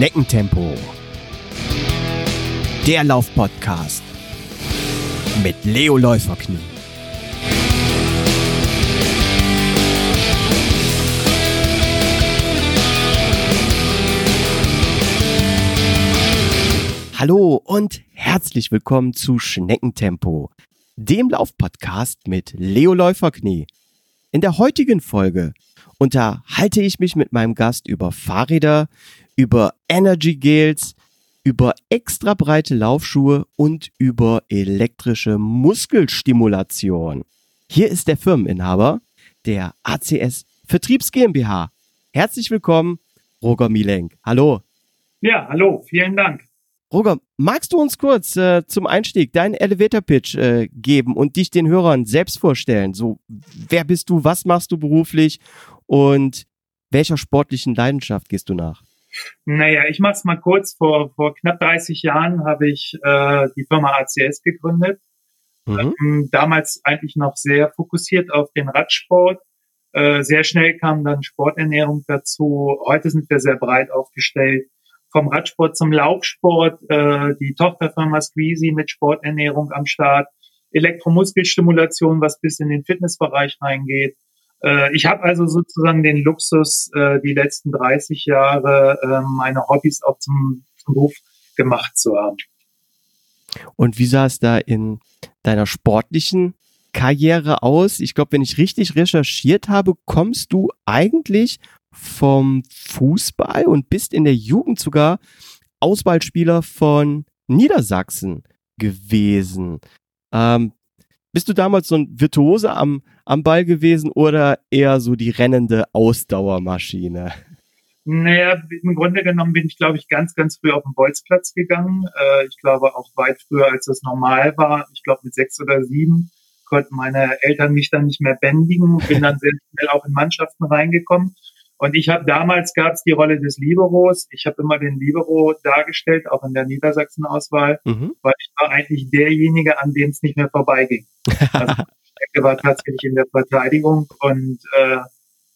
Schneckentempo. Der Laufpodcast mit Leo Läuferknie. Hallo und herzlich willkommen zu Schneckentempo, dem Laufpodcast mit Leo Läuferknie. In der heutigen Folge unterhalte ich mich mit meinem Gast über Fahrräder, über Energy Gels, über extra breite Laufschuhe und über elektrische Muskelstimulation. Hier ist der Firmeninhaber der ACS Vertriebs GmbH. Herzlich willkommen, Roger Milenk. Hallo. Ja, hallo, vielen Dank. Roger, magst du uns kurz äh, zum Einstieg deinen Elevator Pitch äh, geben und dich den Hörern selbst vorstellen? So, wer bist du, was machst du beruflich und welcher sportlichen Leidenschaft gehst du nach? Naja, ich mache es mal kurz. Vor, vor knapp 30 Jahren habe ich äh, die Firma ACS gegründet. Mhm. Ähm, damals eigentlich noch sehr fokussiert auf den Radsport. Äh, sehr schnell kam dann Sporternährung dazu. Heute sind wir sehr breit aufgestellt. Vom Radsport zum Laufsport, äh, die Tochterfirma Squeezy mit Sporternährung am Start, Elektromuskelstimulation, was bis in den Fitnessbereich reingeht. Äh, ich habe also sozusagen den Luxus, äh, die letzten 30 Jahre äh, meine Hobbys auch zum, zum Beruf gemacht zu haben. Und wie sah es da in deiner sportlichen Karriere aus? Ich glaube, wenn ich richtig recherchiert habe, kommst du eigentlich vom Fußball und bist in der Jugend sogar Auswahlspieler von Niedersachsen gewesen. Ähm, bist du damals so ein Virtuose am, am Ball gewesen oder eher so die rennende Ausdauermaschine? Naja, im Grunde genommen bin ich, glaube ich, ganz, ganz früh auf den Bolzplatz gegangen. Äh, ich glaube auch weit früher, als das normal war. Ich glaube mit sechs oder sieben konnten meine Eltern mich dann nicht mehr bändigen. Bin dann sehr schnell auch in Mannschaften reingekommen. Und ich habe damals gab es die Rolle des Liberos. Ich habe immer den Libero dargestellt, auch in der Niedersachsen-Auswahl, mhm. weil ich war eigentlich derjenige, an dem es nicht mehr vorbeiging. Also ich war tatsächlich in der Verteidigung und äh,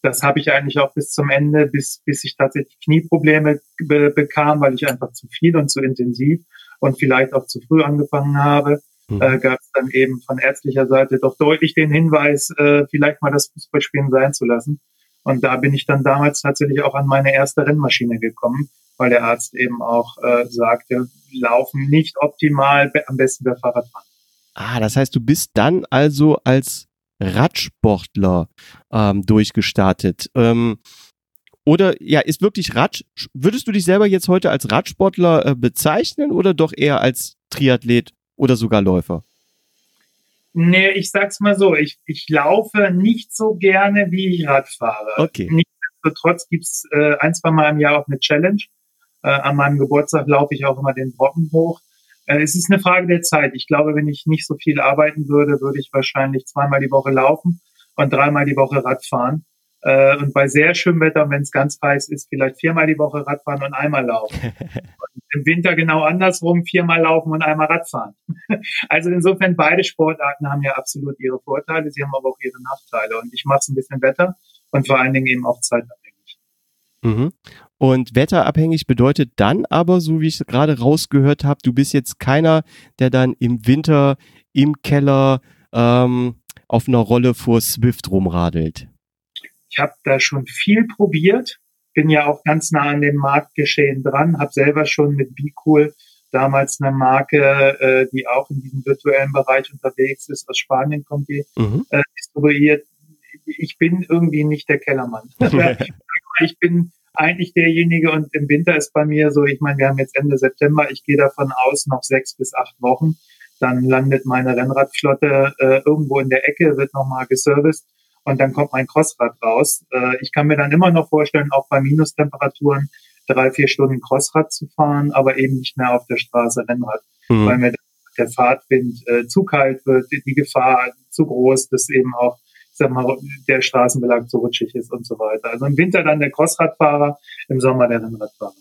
das habe ich eigentlich auch bis zum Ende, bis, bis ich tatsächlich Knieprobleme be bekam, weil ich einfach zu viel und zu intensiv und vielleicht auch zu früh angefangen habe. Mhm. Äh, gab es dann eben von ärztlicher Seite doch deutlich den Hinweis, äh, vielleicht mal das Fußballspielen sein zu lassen. Und da bin ich dann damals tatsächlich auch an meine erste Rennmaschine gekommen, weil der Arzt eben auch äh, sagte, laufen nicht optimal, am besten der Fahrradfahren. Ah, das heißt, du bist dann also als Radsportler ähm, durchgestartet. Ähm, oder ja, ist wirklich Rad, würdest du dich selber jetzt heute als Radsportler äh, bezeichnen oder doch eher als Triathlet oder sogar Läufer? Nee, ich sag's mal so, ich, ich laufe nicht so gerne, wie ich Rad fahre. Okay. Nichtsdestotrotz gibt's äh, ein, zwei Mal im Jahr auch eine Challenge. Äh, an meinem Geburtstag laufe ich auch immer den Brocken hoch. Äh, es ist eine Frage der Zeit. Ich glaube, wenn ich nicht so viel arbeiten würde, würde ich wahrscheinlich zweimal die Woche laufen und dreimal die Woche Rad fahren. Äh, und bei sehr schönem Wetter, wenn es ganz heiß ist, vielleicht viermal die Woche Radfahren und einmal laufen. Und Im Winter genau andersrum, viermal laufen und einmal Radfahren. Also insofern, beide Sportarten haben ja absolut ihre Vorteile, sie haben aber auch ihre Nachteile. Und ich mache es ein bisschen Wetter und vor allen Dingen eben auch zeitabhängig. Mhm. Und wetterabhängig bedeutet dann aber, so wie ich gerade rausgehört habe, du bist jetzt keiner, der dann im Winter im Keller ähm, auf einer Rolle vor Swift rumradelt. Ich habe da schon viel probiert, bin ja auch ganz nah an dem Marktgeschehen dran, habe selber schon mit BeCool damals eine Marke, äh, die auch in diesem virtuellen Bereich unterwegs ist, aus Spanien kommt die, mhm. äh, distribuiert. Ich bin irgendwie nicht der Kellermann. ich bin eigentlich derjenige und im Winter ist bei mir so, ich meine, wir haben jetzt Ende September, ich gehe davon aus, noch sechs bis acht Wochen, dann landet meine Rennradflotte äh, irgendwo in der Ecke, wird nochmal geserviced und dann kommt mein Crossrad raus. Äh, ich kann mir dann immer noch vorstellen, auch bei Minustemperaturen drei, vier Stunden Crossrad zu fahren, aber eben nicht mehr auf der Straße Rennrad, mhm. weil mir der Fahrtwind äh, zu kalt wird, die Gefahr zu groß, dass eben auch ich sag mal, der Straßenbelag zu rutschig ist und so weiter. Also im Winter dann der Crossradfahrer, im Sommer der Rennradfahrer.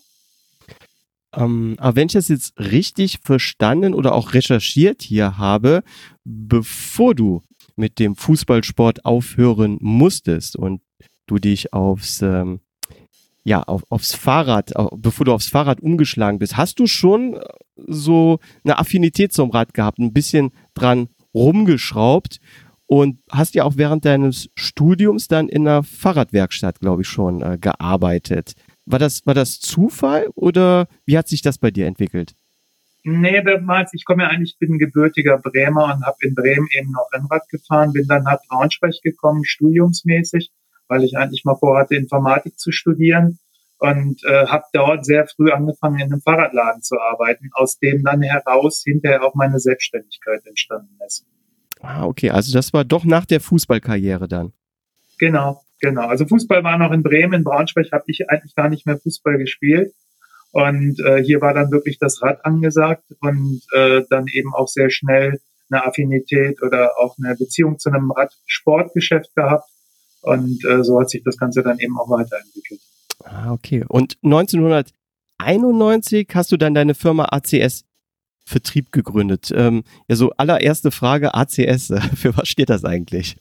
Ähm, aber wenn ich das jetzt richtig verstanden oder auch recherchiert hier habe, bevor du mit dem Fußballsport aufhören musstest und du dich aufs ähm, ja, auf, aufs Fahrrad, bevor du aufs Fahrrad umgeschlagen bist, hast du schon äh, so eine Affinität zum Rad gehabt, ein bisschen dran rumgeschraubt und hast ja auch während deines Studiums dann in einer Fahrradwerkstatt, glaube ich, schon äh, gearbeitet. War das, war das Zufall oder wie hat sich das bei dir entwickelt? Nee, damals, ich komme ja eigentlich, bin gebürtiger Bremer und habe in Bremen eben noch Rennrad gefahren, bin dann nach Braunschweig gekommen, studiumsmäßig, weil ich eigentlich mal vorhatte, Informatik zu studieren und äh, habe dort sehr früh angefangen, in einem Fahrradladen zu arbeiten, aus dem dann heraus hinterher auch meine Selbstständigkeit entstanden ist. Ah, okay, also das war doch nach der Fußballkarriere dann. Genau, genau. Also Fußball war noch in Bremen, in Braunschweig habe ich eigentlich gar nicht mehr Fußball gespielt. Und äh, hier war dann wirklich das Rad angesagt und äh, dann eben auch sehr schnell eine Affinität oder auch eine Beziehung zu einem Radsportgeschäft gehabt. Und äh, so hat sich das Ganze dann eben auch weiterentwickelt. Ah, okay. Und 1991 hast du dann deine Firma ACS Vertrieb gegründet. Ähm, ja, so allererste Frage, ACS, für was steht das eigentlich?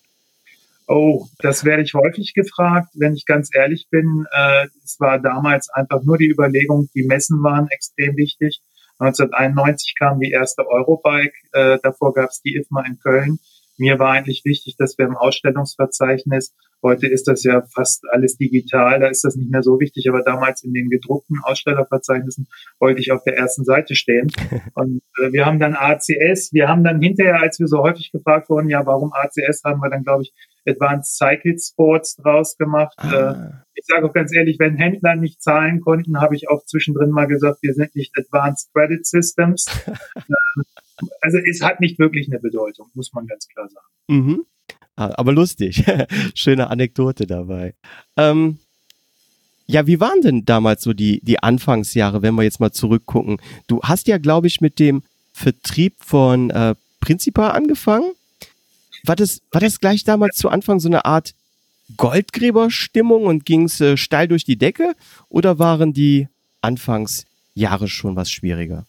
Oh, das werde ich häufig gefragt, wenn ich ganz ehrlich bin. Äh, es war damals einfach nur die Überlegung, die Messen waren extrem wichtig. 1991 kam die erste Eurobike, äh, davor gab es die IFMA in Köln. Mir war eigentlich wichtig, dass wir im Ausstellungsverzeichnis, heute ist das ja fast alles digital, da ist das nicht mehr so wichtig, aber damals in den gedruckten Ausstellerverzeichnissen wollte ich auf der ersten Seite stehen. Und äh, wir haben dann ACS, wir haben dann hinterher, als wir so häufig gefragt wurden, ja, warum ACS, haben wir dann, glaube ich, Advanced Cycle Sports draus gemacht. Ah. Äh, ich sage auch ganz ehrlich, wenn Händler nicht zahlen konnten, habe ich auch zwischendrin mal gesagt, wir sind nicht Advanced Credit Systems. Also es hat nicht wirklich eine Bedeutung, muss man ganz klar sagen. Mhm. Ah, aber lustig. Schöne Anekdote dabei. Ähm, ja, wie waren denn damals so die, die Anfangsjahre, wenn wir jetzt mal zurückgucken? Du hast ja, glaube ich, mit dem Vertrieb von äh, Principa angefangen. War das, war das gleich damals zu Anfang so eine Art Goldgräberstimmung und ging es äh, steil durch die Decke? Oder waren die Anfangsjahre schon was schwieriger?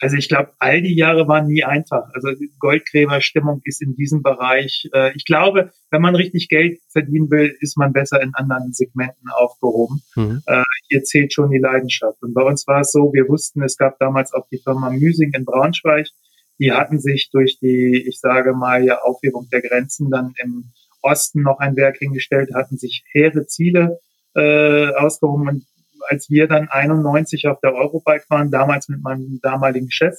Also ich glaube, all die Jahre waren nie einfach. Also Goldgräberstimmung ist in diesem Bereich. Äh, ich glaube, wenn man richtig Geld verdienen will, ist man besser in anderen Segmenten aufgehoben. Mhm. Äh, hier zählt schon die Leidenschaft. Und bei uns war es so, wir wussten, es gab damals auch die Firma Müsing in Braunschweig, die hatten sich durch die, ich sage mal, ja, Aufhebung der Grenzen dann im Osten noch ein Werk hingestellt, hatten sich hehre Ziele äh, ausgehoben. Und als wir dann 91 auf der Eurobike waren, damals mit meinem damaligen Chef,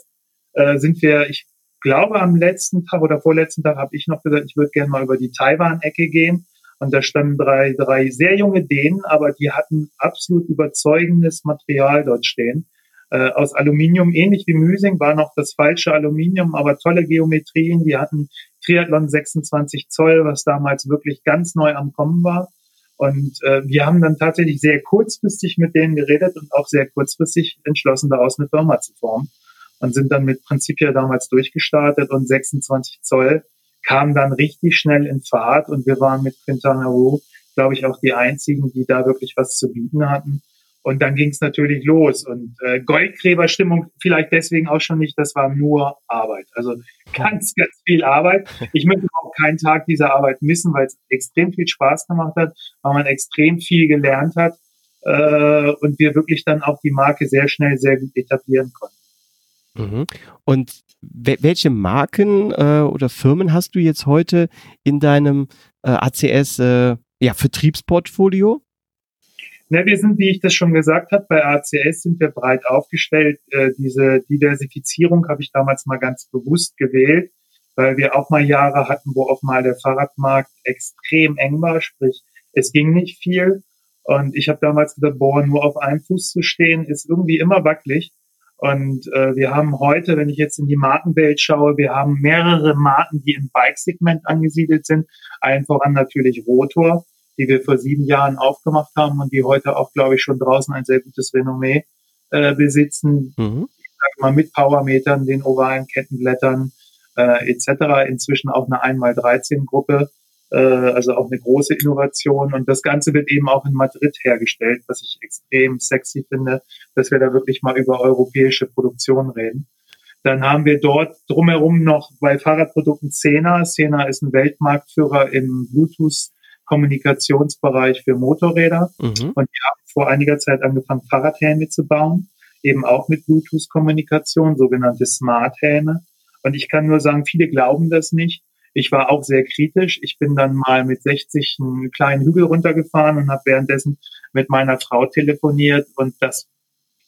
äh, sind wir, ich glaube, am letzten Tag oder vorletzten Tag habe ich noch gesagt, ich würde gerne mal über die Taiwan-Ecke gehen. Und da standen drei, drei sehr junge Dänen, aber die hatten absolut überzeugendes Material dort stehen äh, aus Aluminium, ähnlich wie Müsing, war noch das falsche Aluminium, aber tolle Geometrien. Die hatten Triathlon 26 Zoll, was damals wirklich ganz neu am Kommen war. Und äh, wir haben dann tatsächlich sehr kurzfristig mit denen geredet und auch sehr kurzfristig entschlossen, daraus eine Firma zu formen. Und sind dann mit Principia damals durchgestartet und 26 Zoll kam dann richtig schnell in Fahrt und wir waren mit Quintana Roo, glaube ich, auch die einzigen, die da wirklich was zu bieten hatten. Und dann ging es natürlich los. Und äh, Goldgräberstimmung vielleicht deswegen auch schon nicht, das war nur Arbeit. Also ganz, ganz viel Arbeit. Ich möchte auch keinen Tag dieser Arbeit missen, weil es extrem viel Spaß gemacht hat, weil man extrem viel gelernt hat äh, und wir wirklich dann auch die Marke sehr schnell sehr gut etablieren konnten. Mhm. Und welche Marken äh, oder Firmen hast du jetzt heute in deinem äh, ACS äh, ja, Vertriebsportfolio? Na, wir sind, wie ich das schon gesagt habe, bei ACS sind wir breit aufgestellt. Äh, diese Diversifizierung habe ich damals mal ganz bewusst gewählt, weil wir auch mal Jahre hatten, wo auch mal der Fahrradmarkt extrem eng war, sprich es ging nicht viel. Und ich habe damals gesagt, boah, nur auf einem Fuß zu stehen, ist irgendwie immer wackelig. Und äh, wir haben heute, wenn ich jetzt in die Markenwelt schaue, wir haben mehrere Marken, die im Bike-Segment angesiedelt sind. Allen voran natürlich Rotor die wir vor sieben Jahren aufgemacht haben und die heute auch, glaube ich, schon draußen ein sehr gutes Renommee äh, besitzen. Mhm. Ich sage mal mit Powermetern, den ovalen Kettenblättern äh, etc. Inzwischen auch eine 1x13-Gruppe, äh, also auch eine große Innovation. Und das Ganze wird eben auch in Madrid hergestellt, was ich extrem sexy finde, dass wir da wirklich mal über europäische Produktion reden. Dann haben wir dort drumherum noch bei Fahrradprodukten Sena. Sena ist ein Weltmarktführer im Bluetooth Kommunikationsbereich für Motorräder. Mhm. Und wir haben vor einiger Zeit angefangen, Fahrradhelme zu bauen, eben auch mit Bluetooth-Kommunikation, sogenannte Smart-Helme. Und ich kann nur sagen, viele glauben das nicht. Ich war auch sehr kritisch. Ich bin dann mal mit 60 einen kleinen Hügel runtergefahren und habe währenddessen mit meiner Frau telefoniert und das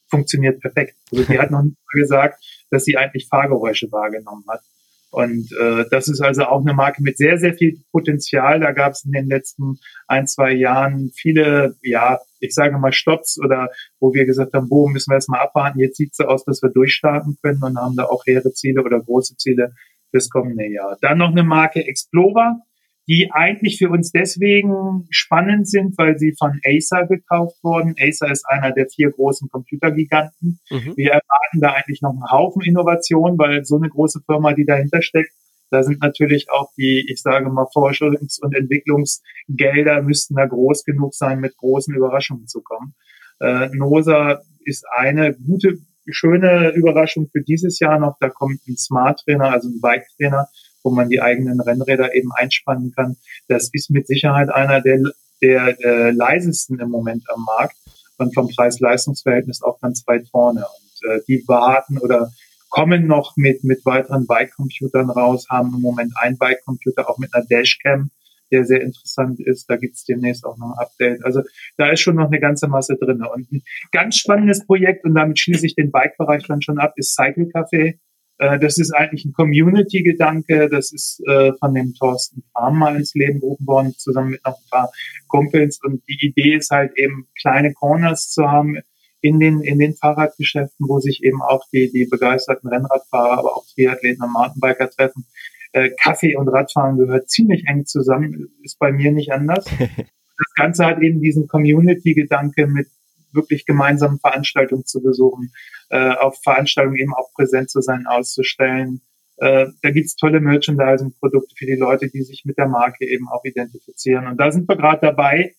funktioniert perfekt. Also die hat noch nicht mal gesagt, dass sie eigentlich Fahrgeräusche wahrgenommen hat. Und äh, das ist also auch eine Marke mit sehr, sehr viel Potenzial. Da gab es in den letzten ein, zwei Jahren viele, ja, ich sage mal Stops oder wo wir gesagt haben, wo müssen wir erstmal abwarten. Jetzt sieht es so aus, dass wir durchstarten können und haben da auch hehre Ziele oder große Ziele fürs kommende Jahr. Dann noch eine Marke Explorer die eigentlich für uns deswegen spannend sind, weil sie von Acer gekauft wurden. Acer ist einer der vier großen Computergiganten. Mhm. Wir erwarten da eigentlich noch einen Haufen Innovation, weil so eine große Firma, die dahinter steckt, da sind natürlich auch die, ich sage mal, Forschungs- und Entwicklungsgelder müssten da groß genug sein, mit großen Überraschungen zu kommen. Äh, NOSA ist eine gute, schöne Überraschung für dieses Jahr noch. Da kommt ein Smart Trainer, also ein Bike Trainer, wo man die eigenen Rennräder eben einspannen kann. Das ist mit Sicherheit einer der, der äh, leisesten im Moment am Markt und vom Preis-Leistungs-Verhältnis auch ganz weit vorne. Und äh, die warten oder kommen noch mit, mit weiteren Bike-Computern raus, haben im Moment einen Bike-Computer auch mit einer Dashcam, der sehr interessant ist. Da gibt's demnächst auch noch ein Update. Also da ist schon noch eine ganze Masse drin. Und ein ganz spannendes Projekt, und damit schließe ich den Bike-Bereich dann schon ab, ist Cycle Café. Äh, das ist eigentlich ein Community-Gedanke. Das ist äh, von dem Thorsten Farm mal ins Leben gerufen worden, zusammen mit noch ein paar Kumpels. Und die Idee ist halt eben, kleine Corners zu haben in den, in den Fahrradgeschäften, wo sich eben auch die, die begeisterten Rennradfahrer, aber auch Triathleten und Mountainbiker treffen. Äh, Kaffee und Radfahren gehört ziemlich eng zusammen, ist bei mir nicht anders. Das Ganze hat eben diesen Community-Gedanke mit wirklich gemeinsamen Veranstaltungen zu besuchen, äh, auf Veranstaltungen eben auch präsent zu sein, auszustellen. Äh, da gibt's tolle Merchandising-Produkte für die Leute, die sich mit der Marke eben auch identifizieren. Und da sind wir gerade dabei,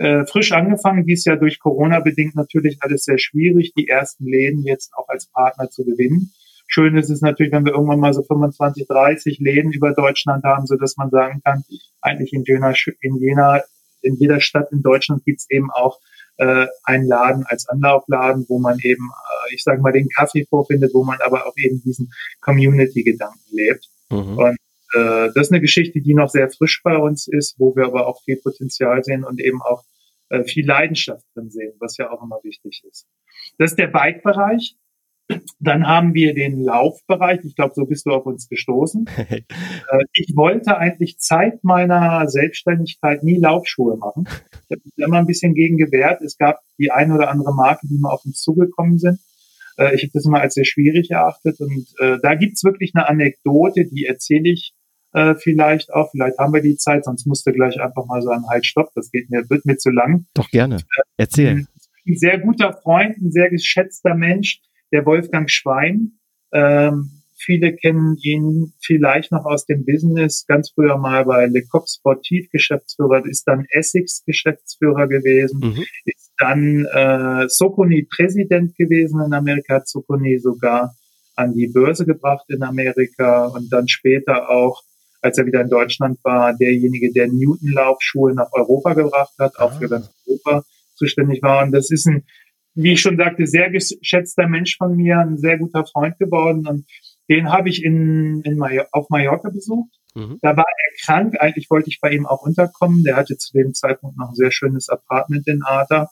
äh, frisch angefangen, dies Jahr durch Corona bedingt natürlich alles sehr schwierig, die ersten Läden jetzt auch als Partner zu gewinnen. Schön ist es natürlich, wenn wir irgendwann mal so 25, 30 Läden über Deutschland haben, so dass man sagen kann, eigentlich in Jena, in Jena, in jeder Stadt in Deutschland gibt's eben auch äh, einen Laden als Anlaufladen, wo man eben, äh, ich sage mal, den Kaffee vorfindet, wo man aber auch eben diesen Community-Gedanken lebt. Mhm. Und äh, das ist eine Geschichte, die noch sehr frisch bei uns ist, wo wir aber auch viel Potenzial sehen und eben auch äh, viel Leidenschaft drin sehen, was ja auch immer wichtig ist. Das ist der Bike-Bereich. Dann haben wir den Laufbereich. Ich glaube, so bist du auf uns gestoßen. Äh, ich wollte eigentlich Zeit meiner Selbstständigkeit nie Laufschuhe machen. Ich habe mich immer ein bisschen gegen gewehrt. Es gab die eine oder andere Marke, die mal auf uns zugekommen sind. Äh, ich habe das immer als sehr schwierig erachtet. Und äh, da gibt's wirklich eine Anekdote, die erzähle ich vielleicht auch. Vielleicht haben wir die Zeit, sonst musst du gleich einfach mal sagen, halt, stopp, das geht mir, wird mir zu lang. Doch gerne. Erzähl. Ein sehr guter Freund, ein sehr geschätzter Mensch, der Wolfgang Schwein. Ähm, viele kennen ihn vielleicht noch aus dem Business, ganz früher mal bei Le Coq Sportiv Geschäftsführer, ist dann Essex Geschäftsführer gewesen, mhm. ist dann äh, Soconi Präsident gewesen in Amerika, hat Soconi sogar an die Börse gebracht in Amerika und dann später auch, als er wieder in Deutschland war, derjenige, der Newton Laufschuhe nach Europa gebracht hat, auch ah. für ganz Europa zuständig war. Und das ist ein wie ich schon sagte, sehr geschätzter Mensch von mir, ein sehr guter Freund geworden. Und den habe ich in, in Major auf Mallorca besucht. Mhm. Da war er krank. Eigentlich wollte ich bei ihm auch unterkommen. Der hatte zu dem Zeitpunkt noch ein sehr schönes Apartment in Arta.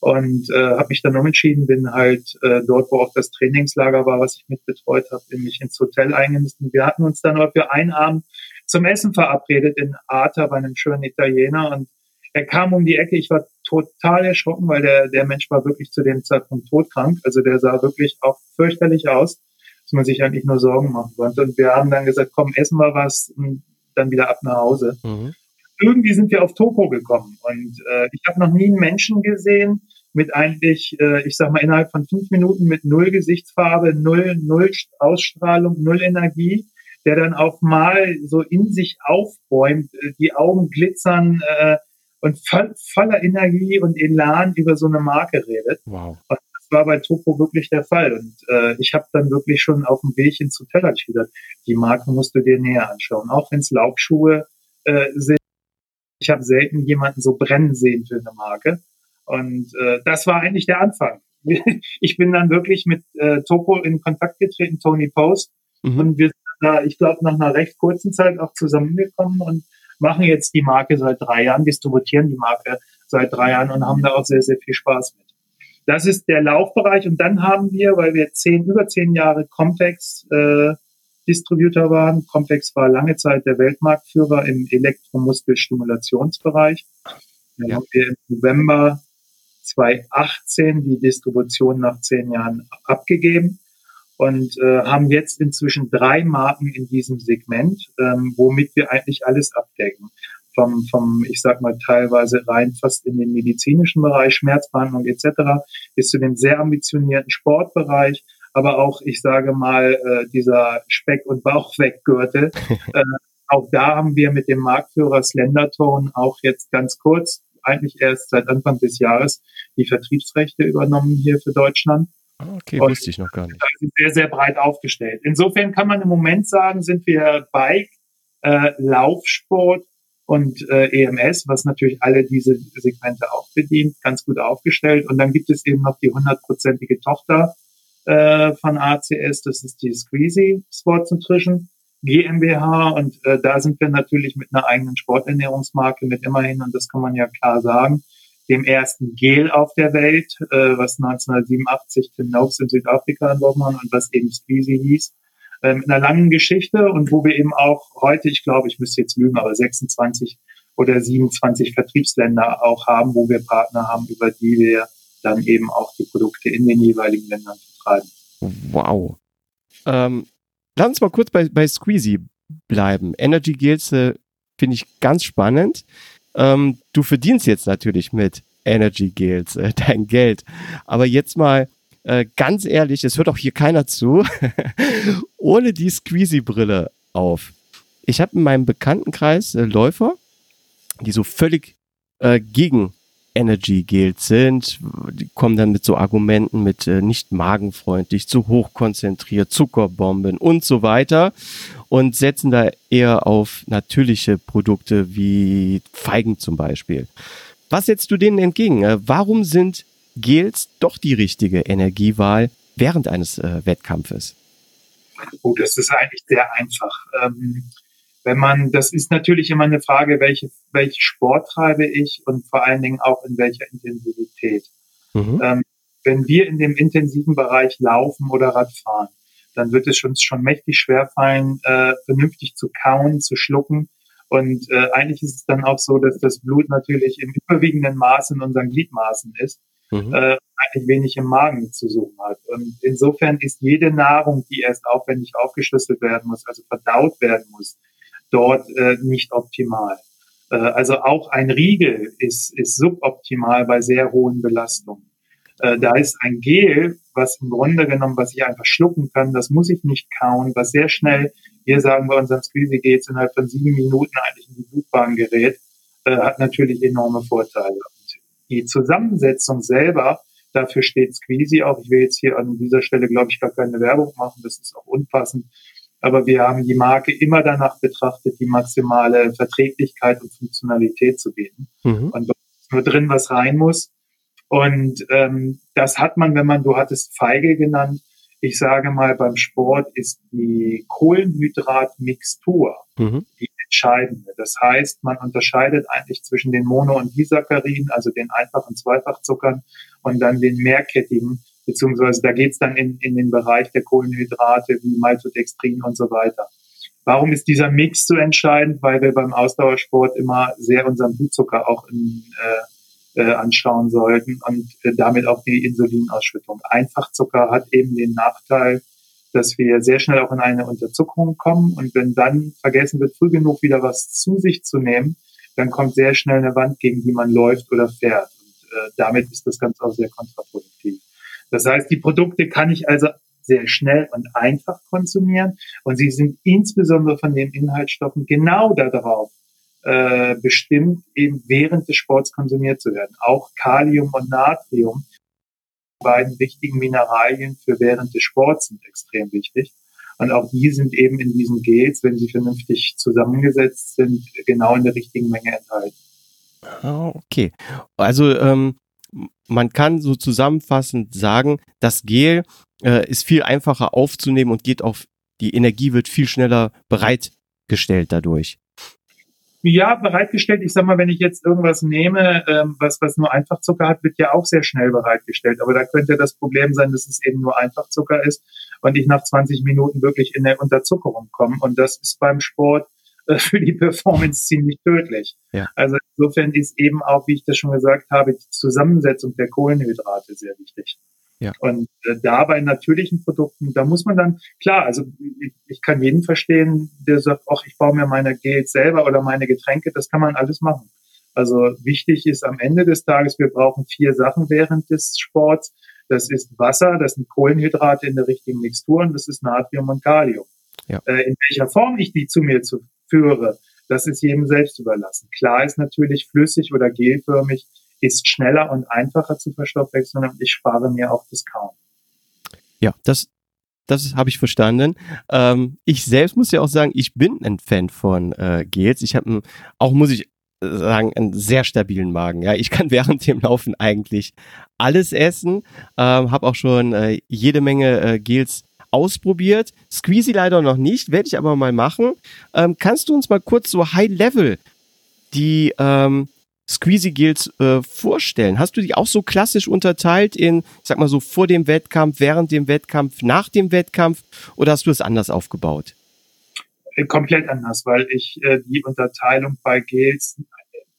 Und äh, habe mich dann umentschieden, bin halt äh, dort, wo auch das Trainingslager war, was ich mitbetreut habe, bin mich ins Hotel eingenistet. Wir hatten uns dann aber für einen Abend zum Essen verabredet in Arta bei einem schönen Italiener. Und er kam um die Ecke, ich war total erschrocken, weil der, der Mensch war wirklich zu dem Zeitpunkt todkrank. Also der sah wirklich auch fürchterlich aus, dass man sich eigentlich nur Sorgen machen konnte. Und wir haben dann gesagt, komm, essen wir was und dann wieder ab nach Hause. Mhm. Irgendwie sind wir auf Topo gekommen und äh, ich habe noch nie einen Menschen gesehen mit eigentlich, äh, ich sag mal, innerhalb von fünf Minuten mit null Gesichtsfarbe, null, null Ausstrahlung, null Energie, der dann auch mal so in sich aufbäumt, äh, die Augen glitzern, äh, und voll, voller Energie und Elan über so eine Marke redet. Wow. Und das war bei Topo wirklich der Fall. Und äh, ich habe dann wirklich schon auf dem Weg ins Hotel ich gesagt, die Marke musst du dir näher anschauen. Auch wenn es Laubschuhe äh, sind, Ich habe selten jemanden so brennen sehen für eine Marke. Und äh, das war eigentlich der Anfang. ich bin dann wirklich mit äh, Topo in Kontakt getreten, Tony Post. Mhm. Und wir sind da, ich glaube, nach einer recht kurzen Zeit auch zusammengekommen und machen jetzt die Marke seit drei Jahren, distributieren die Marke seit drei Jahren und haben da auch sehr, sehr viel Spaß mit. Das ist der Laufbereich und dann haben wir, weil wir zehn, über zehn Jahre Compex äh, Distributor waren. Compex war lange Zeit der Weltmarktführer im Elektromuskelstimulationsbereich. Dann ja. haben wir im November 2018 die Distribution nach zehn Jahren abgegeben und äh, haben jetzt inzwischen drei Marken in diesem Segment, ähm, womit wir eigentlich alles abdecken. Vom, vom, ich sag mal, teilweise rein fast in den medizinischen Bereich, Schmerzbehandlung etc., bis zu dem sehr ambitionierten Sportbereich, aber auch, ich sage mal, äh, dieser Speck- und Bauchweggürtel. äh, auch da haben wir mit dem Marktführer Slendertone auch jetzt ganz kurz, eigentlich erst seit Anfang des Jahres, die Vertriebsrechte übernommen hier für Deutschland. Ah, okay, und wusste ich noch gar nicht. Sehr, sehr breit aufgestellt. Insofern kann man im Moment sagen, sind wir Bike, äh, Laufsport und äh, EMS, was natürlich alle diese Segmente auch bedient, ganz gut aufgestellt. Und dann gibt es eben noch die hundertprozentige Tochter äh, von ACS, das ist die Squeezy Sports Nutrition GmbH und äh, da sind wir natürlich mit einer eigenen Sporternährungsmarke mit immerhin, und das kann man ja klar sagen, dem ersten Gel auf der Welt, äh, was 1987 Tim Noakes in Südafrika entworfen hat und was eben Squeezy hieß, äh, mit einer langen Geschichte und wo wir eben auch heute, ich glaube, ich müsste jetzt lügen, aber 26 oder 27 Vertriebsländer auch haben, wo wir Partner haben, über die wir dann eben auch die Produkte in den jeweiligen Ländern vertreiben. Wow. Ähm, lass uns mal kurz bei, bei Squeezy bleiben. Energy Gels äh, finde ich ganz spannend. Ähm, du verdienst jetzt natürlich mit Energy Gels äh, dein Geld. Aber jetzt mal äh, ganz ehrlich, es hört auch hier keiner zu, ohne die Squeezy-Brille auf. Ich habe in meinem Bekanntenkreis äh, Läufer, die so völlig äh, gegen Energy Gels sind. Die kommen dann mit so Argumenten mit äh, nicht magenfreundlich, zu hoch konzentriert, Zuckerbomben und so weiter und setzen da eher auf natürliche Produkte wie Feigen zum Beispiel. Was setzt du denen entgegen? Äh, warum sind Gels doch die richtige Energiewahl während eines äh, Wettkampfes? Oh, das ist eigentlich sehr einfach. Ähm wenn man, das ist natürlich immer eine Frage, welche, welche Sport treibe ich und vor allen Dingen auch in welcher Intensivität. Mhm. Ähm, wenn wir in dem intensiven Bereich laufen oder Radfahren, dann wird es uns schon mächtig schwerfallen, äh, vernünftig zu kauen, zu schlucken. Und äh, eigentlich ist es dann auch so, dass das Blut natürlich im überwiegenden Maß in unseren Gliedmaßen ist, mhm. äh, eigentlich wenig im Magen zu suchen hat. Und insofern ist jede Nahrung, die erst aufwendig aufgeschlüsselt werden muss, also verdaut werden muss, dort äh, nicht optimal. Äh, also auch ein Riegel ist, ist suboptimal bei sehr hohen Belastungen. Äh, da ist ein Gel, was im Grunde genommen, was ich einfach schlucken kann, das muss ich nicht kauen, was sehr schnell, wir sagen bei unserem Squeezy Gates innerhalb von sieben Minuten eigentlich in die Blutbahn gerät, äh, hat natürlich enorme Vorteile. Und die Zusammensetzung selber, dafür steht Squeezy auch. Ich will jetzt hier an dieser Stelle, glaube ich, gar keine Werbung machen, das ist auch unpassend aber wir haben die Marke immer danach betrachtet, die maximale Verträglichkeit und Funktionalität zu bieten. Mhm. Und nur drin, was rein muss. Und ähm, das hat man, wenn man, du hattest Feige genannt, ich sage mal, beim Sport ist die Kohlenhydratmixtur mhm. die entscheidende. Das heißt, man unterscheidet eigentlich zwischen den Mono- und Disaccharin, also den einfachen Zweifachzuckern und dann den mehrkettigen, beziehungsweise da geht's dann in, in den Bereich der Kohlenhydrate wie Maltodextrin und so weiter. Warum ist dieser Mix so entscheidend? Weil wir beim Ausdauersport immer sehr unseren Blutzucker auch in, äh, äh, anschauen sollten und äh, damit auch die Insulinausschüttung. Einfachzucker hat eben den Nachteil, dass wir sehr schnell auch in eine Unterzuckerung kommen und wenn dann vergessen wird, früh genug wieder was zu sich zu nehmen, dann kommt sehr schnell eine Wand, gegen die man läuft oder fährt. Und äh, damit ist das Ganze auch sehr kontraproduktiv. Das heißt, die Produkte kann ich also sehr schnell und einfach konsumieren und sie sind insbesondere von den Inhaltsstoffen genau darauf äh, bestimmt, eben während des Sports konsumiert zu werden. Auch Kalium und Natrium, beiden wichtigen Mineralien für während des Sports sind extrem wichtig. Und auch die sind eben in diesen Gels, wenn sie vernünftig zusammengesetzt sind, genau in der richtigen Menge enthalten. Ah, okay. Also ähm, man kann so zusammenfassend sagen, das Gel äh, ist viel einfacher aufzunehmen und geht auf die Energie wird viel schneller bereitgestellt dadurch. Ja, bereitgestellt. Ich sag mal, wenn ich jetzt irgendwas nehme, ähm, was, was nur Einfachzucker hat, wird ja auch sehr schnell bereitgestellt. Aber da könnte das Problem sein, dass es eben nur Einfachzucker ist und ich nach 20 Minuten wirklich in der Unterzuckerung komme. Und das ist beim Sport äh, für die Performance ziemlich tödlich. Ja. Also insofern ist eben auch, wie ich das schon gesagt habe, die Zusammensetzung der Kohlenhydrate sehr wichtig. Ja. Und äh, da bei natürlichen Produkten, da muss man dann, klar, also ich, ich kann jeden verstehen, der sagt, ach, ich baue mir meine Gels selber oder meine Getränke, das kann man alles machen. Also wichtig ist am Ende des Tages, wir brauchen vier Sachen während des Sports. Das ist Wasser, das sind Kohlenhydrate in der richtigen Mixtur und das ist Natrium und Kalium. Ja. Äh, in welcher Form ich die zu mir zu führe, das ist jedem selbst überlassen. Klar ist natürlich flüssig oder gelförmig ist schneller und einfacher zu verstoffwechseln und ich spare mir auch das Kauen. Ja, das, das habe ich verstanden. Ähm, ich selbst muss ja auch sagen, ich bin ein Fan von äh, Gels. Ich habe auch, muss ich sagen, einen sehr stabilen Magen. Ja, ich kann während dem Laufen eigentlich alles essen. Ähm, habe auch schon äh, jede Menge äh, Gels ausprobiert. Squeezy leider noch nicht, werde ich aber mal machen. Ähm, kannst du uns mal kurz so High Level die ähm, Squeezy Gills äh, vorstellen? Hast du die auch so klassisch unterteilt in, ich sag mal so, vor dem Wettkampf, während dem Wettkampf, nach dem Wettkampf oder hast du es anders aufgebaut? Äh, komplett anders, weil ich äh, die Unterteilung bei Gels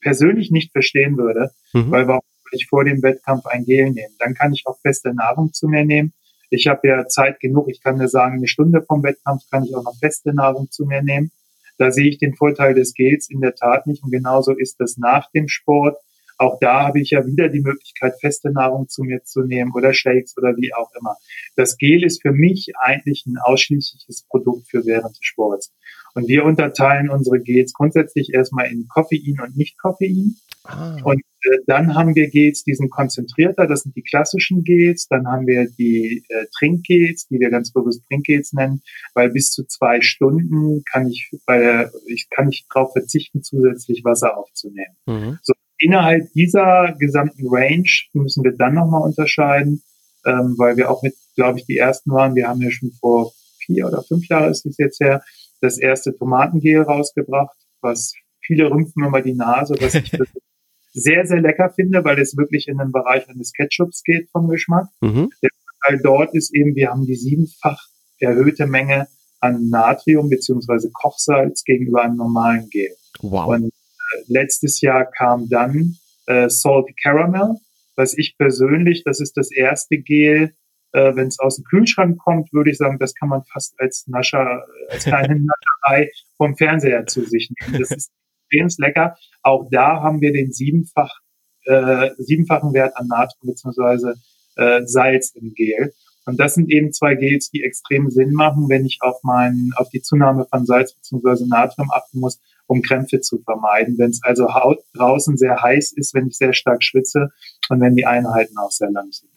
persönlich nicht verstehen würde, mhm. weil warum ich vor dem Wettkampf ein Gel nehmen? Dann kann ich auch feste Nahrung zu mir nehmen. Ich habe ja Zeit genug, ich kann mir sagen, eine Stunde vom Wettkampf kann ich auch noch feste Nahrung zu mir nehmen. Da sehe ich den Vorteil des Gels in der Tat nicht. Und genauso ist das nach dem Sport. Auch da habe ich ja wieder die Möglichkeit, feste Nahrung zu mir zu nehmen oder Shakes oder wie auch immer. Das Gel ist für mich eigentlich ein ausschließliches Produkt für während des Sports. Und wir unterteilen unsere Gels grundsätzlich erstmal in Koffein und Nicht-Koffein. Ah. Und äh, dann haben wir Gels, die sind konzentrierter, das sind die klassischen Gels. Dann haben wir die äh, Trinkgels, die wir ganz bewusst Trinkgels nennen, weil bis zu zwei Stunden kann ich bei der, ich kann nicht darauf verzichten, zusätzlich Wasser aufzunehmen. Mhm. So, innerhalb dieser gesamten Range müssen wir dann nochmal unterscheiden, ähm, weil wir auch mit, glaube ich, die ersten waren. Wir haben ja schon vor vier oder fünf Jahren ist es jetzt her, das erste Tomatengel rausgebracht, was viele rümpfen immer die Nase, was ich sehr, sehr lecker finde, weil es wirklich in den Bereich eines Ketchups geht vom Geschmack. Mhm. Der Vorteil dort ist eben, wir haben die siebenfach erhöhte Menge an Natrium beziehungsweise Kochsalz gegenüber einem normalen Gel. Wow. Und äh, letztes Jahr kam dann äh, Salty Caramel, was ich persönlich, das ist das erste Gel, äh, wenn es aus dem Kühlschrank kommt, würde ich sagen, das kann man fast als Nascher, als kleine Nascherei vom Fernseher zu sich nehmen. Das ist extrem lecker. Auch da haben wir den siebenfach, äh, siebenfachen Wert an Natrium bzw. Äh, Salz im Gel. Und das sind eben zwei Gels, die extrem Sinn machen, wenn ich auf meinen, auf die Zunahme von Salz bzw. Natrium achten muss, um Krämpfe zu vermeiden. Wenn es also draußen sehr heiß ist, wenn ich sehr stark schwitze und wenn die Einheiten auch sehr lang sind.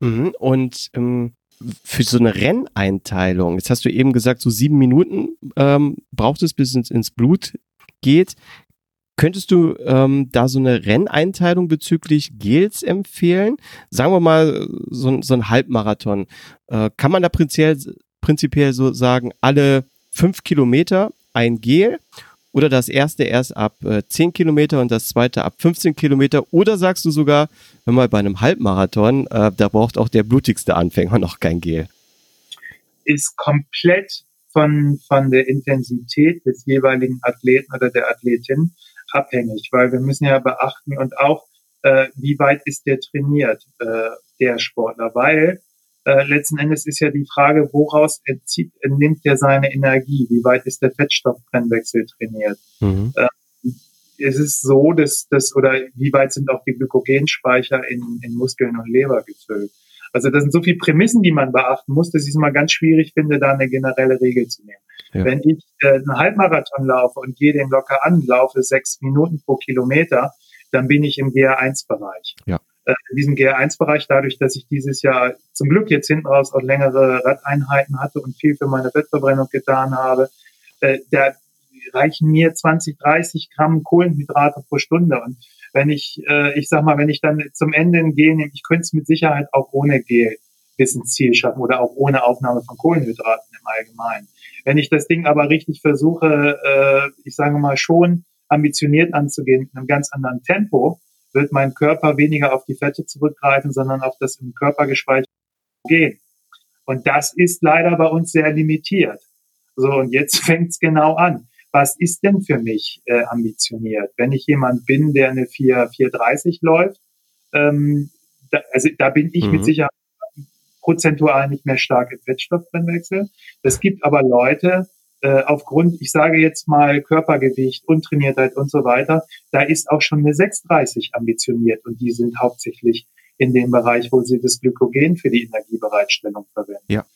Mhm. Und ähm, für so eine Renneinteilung, jetzt hast du eben gesagt, so sieben Minuten ähm, braucht es, bis es ins Blut geht. Könntest du ähm, da so eine Renneinteilung bezüglich Gels empfehlen? Sagen wir mal, so, so ein Halbmarathon. Äh, kann man da prinzipiell, prinzipiell so sagen, alle fünf Kilometer ein Gel oder das erste erst ab äh, 10 Kilometer und das zweite ab 15 Kilometer? Oder sagst du sogar, wenn mal bei einem Halbmarathon, äh, da braucht auch der blutigste Anfänger noch kein Gel? Ist komplett von, von der Intensität des jeweiligen Athleten oder der Athletin abhängig, weil wir müssen ja beachten und auch, äh, wie weit ist der trainiert, äh, der Sportler, weil äh, letzten Endes ist ja die Frage, woraus entzieht, entnimmt er seine Energie, wie weit ist der Fettstoffbrennwechsel trainiert. Mhm. Äh, es ist so, dass das oder wie weit sind auch die Glykogenspeicher in, in Muskeln und Leber gefüllt. Also das sind so viele Prämissen, die man beachten muss, dass ich es mal ganz schwierig finde, da eine generelle Regel zu nehmen. Ja. Wenn ich äh, einen Halbmarathon laufe und gehe den locker an, laufe sechs Minuten pro Kilometer, dann bin ich im GR1-Bereich. Ja. Äh, in diesem GR1-Bereich, dadurch, dass ich dieses Jahr zum Glück jetzt hinten raus auch längere Radeinheiten hatte und viel für meine Fettverbrennung getan habe, äh, da reichen mir 20, 30 Gramm Kohlenhydrate pro Stunde. Und wenn ich, äh, ich sag mal, wenn ich dann zum Ende ein Gel nehme, ich könnte es mit Sicherheit auch ohne Gel bis ins Ziel schaffen oder auch ohne Aufnahme von Kohlenhydraten im Allgemeinen. Wenn ich das Ding aber richtig versuche, äh, ich sage mal schon ambitioniert anzugehen, mit einem ganz anderen Tempo, wird mein Körper weniger auf die Fette zurückgreifen, sondern auf das im Körper gespeicherte gehen. Und das ist leider bei uns sehr limitiert. So, und jetzt fängt's genau an. Was ist denn für mich äh, ambitioniert? Wenn ich jemand bin, der eine 4, 430 läuft, ähm, da, also da bin ich mhm. mit Sicherheit prozentual nicht mehr stark im Fettstoffbrennwechsel. Es gibt aber Leute, äh, aufgrund, ich sage jetzt mal Körpergewicht, Untrainiertheit und so weiter, da ist auch schon eine 630 ambitioniert und die sind hauptsächlich in dem Bereich, wo sie das Glykogen für die Energiebereitstellung verwenden. Ja.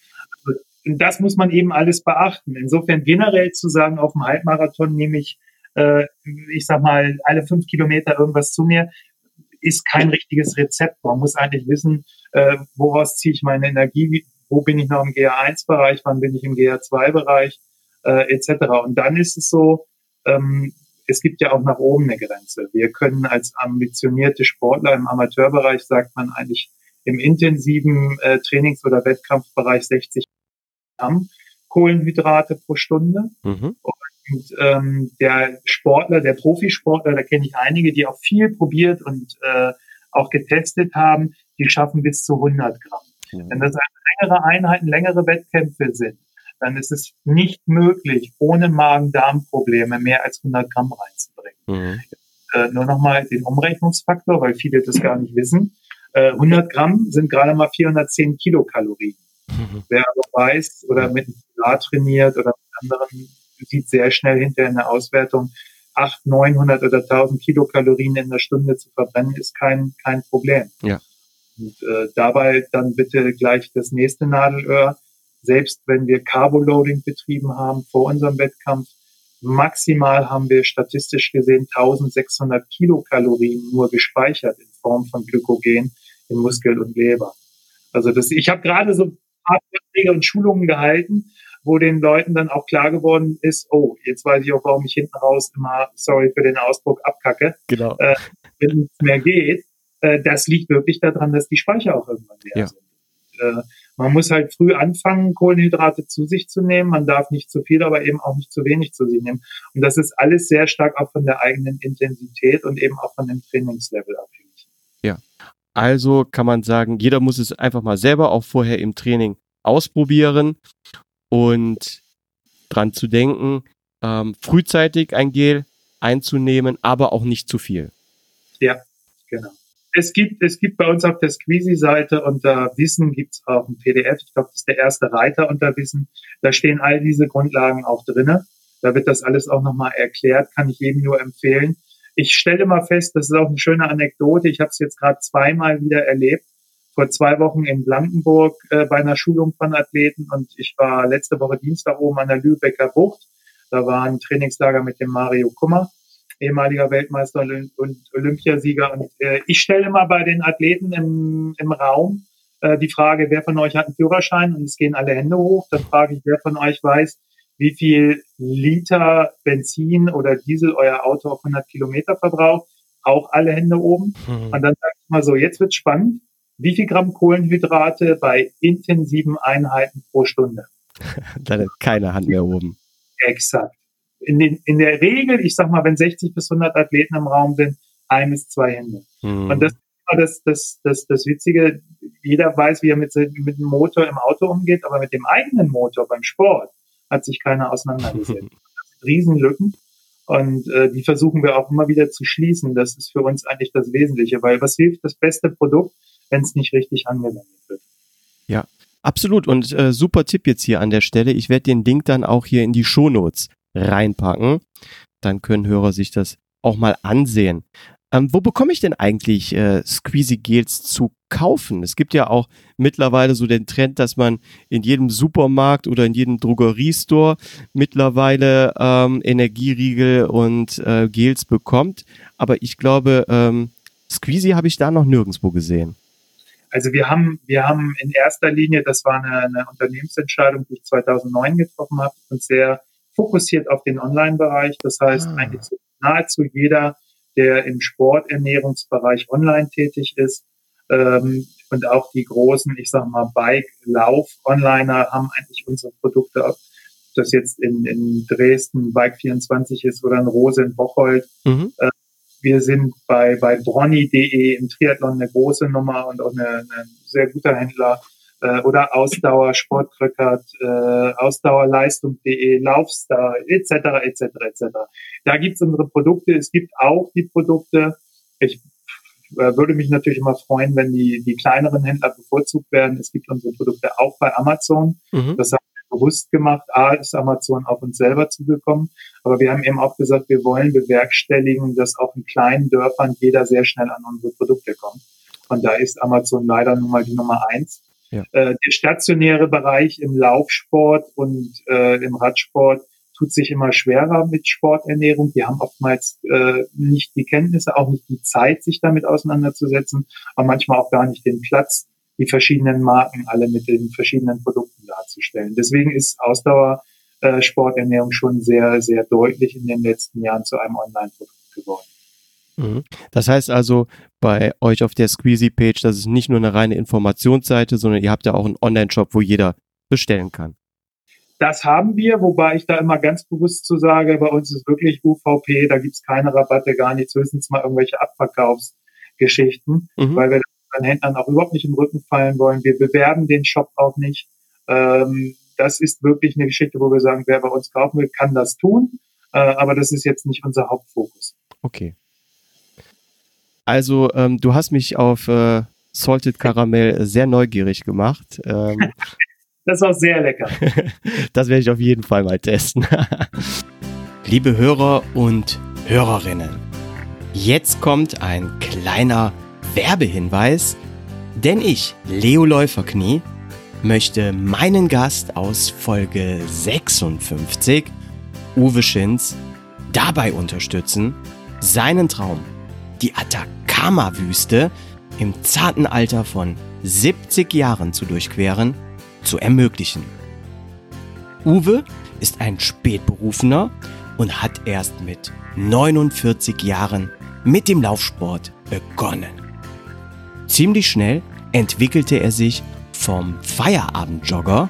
Also, das muss man eben alles beachten. Insofern generell zu sagen, auf dem Halbmarathon nehme ich, äh, ich sag mal, alle fünf Kilometer irgendwas zu mir, ist kein richtiges Rezept. Man muss eigentlich wissen, äh, woraus ziehe ich meine Energie, wo bin ich noch im GA1-Bereich, wann bin ich im GA2-Bereich, äh, etc. Und dann ist es so, ähm, es gibt ja auch nach oben eine Grenze. Wir können als ambitionierte Sportler im Amateurbereich, sagt man eigentlich im intensiven äh, Trainings- oder Wettkampfbereich 60 Gramm Kohlenhydrate pro Stunde. Mhm. Und ähm, der Sportler, der Profisportler, da kenne ich einige, die auch viel probiert und äh, auch getestet haben, die schaffen bis zu 100 Gramm. Mhm. Wenn das längere Einheiten, längere Wettkämpfe sind, dann ist es nicht möglich, ohne Magen-Darm-Probleme mehr als 100 Gramm reinzubringen. Mhm. Äh, nur nochmal den Umrechnungsfaktor, weil viele das gar nicht wissen. Äh, 100 Gramm sind gerade mal 410 Kilokalorien. Mhm. Wer aber weiß oder mit einem Pilar trainiert oder mit anderen, sieht sehr schnell hinterher in der Auswertung, 800, 900 oder 1000 Kilokalorien in der Stunde zu verbrennen, ist kein, kein Problem. Ja. Und äh, dabei dann bitte gleich das nächste Nadelöhr selbst wenn wir Carboloading betrieben haben vor unserem Wettkampf, maximal haben wir statistisch gesehen 1600 Kilokalorien nur gespeichert in Form von Glykogen in Muskel und Leber. Also das, ich habe gerade so Vorträge und Schulungen gehalten, wo den Leuten dann auch klar geworden ist, oh, jetzt weiß ich auch, warum ich hinten raus immer, sorry für den Ausdruck, abkacke, genau. äh, wenn es mehr geht. Äh, das liegt wirklich daran, dass die Speicher auch irgendwann leer ja. sind. Äh, man muss halt früh anfangen, Kohlenhydrate zu sich zu nehmen. Man darf nicht zu viel, aber eben auch nicht zu wenig zu sich nehmen. Und das ist alles sehr stark auch von der eigenen Intensität und eben auch von dem Trainingslevel abhängig. Ja. Also kann man sagen, jeder muss es einfach mal selber auch vorher im Training ausprobieren und dran zu denken, ähm, frühzeitig ein Gel einzunehmen, aber auch nicht zu viel. Ja, genau es gibt, es gibt bei uns auf der Squeezy-Seite unter Wissen gibt's auch ein PDF. Ich glaube, das ist der erste Reiter unter Wissen. Da stehen all diese Grundlagen auch drinne. Da wird das alles auch nochmal erklärt, kann ich jedem nur empfehlen. Ich stelle mal fest, das ist auch eine schöne Anekdote. Ich habe es jetzt gerade zweimal wieder erlebt. Vor zwei Wochen in Blankenburg äh, bei einer Schulung von Athleten und ich war letzte Woche Dienstag oben an der Lübecker Bucht. Da war ein Trainingslager mit dem Mario Kummer ehemaliger Weltmeister und Olympiasieger. Und äh, ich stelle immer bei den Athleten im, im Raum äh, die Frage, wer von euch hat einen Führerschein? Und es gehen alle Hände hoch. Dann frage ich, wer von euch weiß, wie viel Liter Benzin oder Diesel euer Auto auf 100 Kilometer verbraucht. Auch alle Hände oben. Mhm. Und dann sage ich mal so, jetzt wird's spannend. Wie viel Gramm Kohlenhydrate bei intensiven Einheiten pro Stunde? dann hat keine Hand mehr oben. Exakt in, den, in der Regel, ich sag mal, wenn 60 bis 100 Athleten im Raum sind, ein bis zwei Hände. Mhm. Und das das, das, das, das Witzige, jeder weiß, wie er mit, mit dem Motor im Auto umgeht, aber mit dem eigenen Motor beim Sport hat sich keiner auseinandergesetzt. Das sind Riesenlücken und äh, die versuchen wir auch immer wieder zu schließen. Das ist für uns eigentlich das Wesentliche, weil was hilft das beste Produkt, wenn es nicht richtig angewendet wird? Ja, absolut und äh, super Tipp jetzt hier an der Stelle. Ich werde den Link dann auch hier in die Shownotes reinpacken. Dann können Hörer sich das auch mal ansehen. Ähm, wo bekomme ich denn eigentlich äh, Squeezy Gels zu kaufen? Es gibt ja auch mittlerweile so den Trend, dass man in jedem Supermarkt oder in jedem Drogeriestore mittlerweile ähm, Energieriegel und äh, Gels bekommt. Aber ich glaube, ähm, Squeezy habe ich da noch nirgendwo gesehen. Also wir haben, wir haben in erster Linie, das war eine, eine Unternehmensentscheidung, die ich 2009 getroffen habe, und sehr fokussiert auf den Online-Bereich. Das heißt, ah. eigentlich nahezu jeder, der im Sporternährungsbereich online tätig ist, ähm, und auch die großen, ich sag mal, Bike-Lauf-Onliner haben eigentlich unsere Produkte, ob das jetzt in, in Dresden Bike24 ist oder in Rose in Bocholt. Mhm. Äh, wir sind bei, bei Bronny.de im Triathlon eine große Nummer und auch eine, eine sehr guter Händler äh, oder Ausdauer, Sportkrückert, äh, Ausdauerleistung.de, Laufstar, etc., etc., etc. Da gibt's unsere Produkte. Es gibt auch die Produkte, ich äh, würde mich natürlich immer freuen, wenn die, die kleineren Händler bevorzugt werden. Es gibt unsere Produkte auch bei Amazon. Mhm. Das haben wir bewusst gemacht. A, ist Amazon auf uns selber zugekommen. Aber wir haben eben auch gesagt, wir wollen bewerkstelligen, dass auch in kleinen Dörfern jeder sehr schnell an unsere Produkte kommt. Und da ist Amazon leider nun mal die Nummer eins. Ja. Äh, der stationäre Bereich im Laufsport und äh, im Radsport tut sich immer schwerer mit Sporternährung. Die haben oftmals äh, nicht die Kenntnisse, auch nicht die Zeit, sich damit auseinanderzusetzen, aber manchmal auch gar nicht den Platz, die verschiedenen Marken alle mit den verschiedenen Produkten darzustellen. Deswegen ist Ausdauer äh, schon sehr, sehr deutlich in den letzten Jahren zu einem Online-Produkt geworden. Mhm. Das heißt also, bei euch auf der Squeezy-Page, das ist nicht nur eine reine Informationsseite, sondern ihr habt ja auch einen Online-Shop, wo jeder bestellen kann. Das haben wir, wobei ich da immer ganz bewusst zu sage, bei uns ist wirklich UVP, da gibt's keine Rabatte, gar nichts, höchstens mal irgendwelche Abverkaufsgeschichten, mhm. weil wir den Händlern auch überhaupt nicht im Rücken fallen wollen. Wir bewerben den Shop auch nicht. Ähm, das ist wirklich eine Geschichte, wo wir sagen, wer bei uns kaufen will, kann das tun, äh, aber das ist jetzt nicht unser Hauptfokus. Okay. Also, ähm, du hast mich auf äh, Salted Caramel sehr neugierig gemacht. Ähm, Das auch sehr lecker. das werde ich auf jeden Fall mal testen. Liebe Hörer und Hörerinnen, jetzt kommt ein kleiner Werbehinweis, denn ich, Leo Läuferknie, möchte meinen Gast aus Folge 56, Uwe Schinz, dabei unterstützen, seinen Traum, die Atacama-Wüste im zarten Alter von 70 Jahren zu durchqueren zu ermöglichen. Uwe ist ein Spätberufener und hat erst mit 49 Jahren mit dem Laufsport begonnen. Ziemlich schnell entwickelte er sich vom Feierabendjogger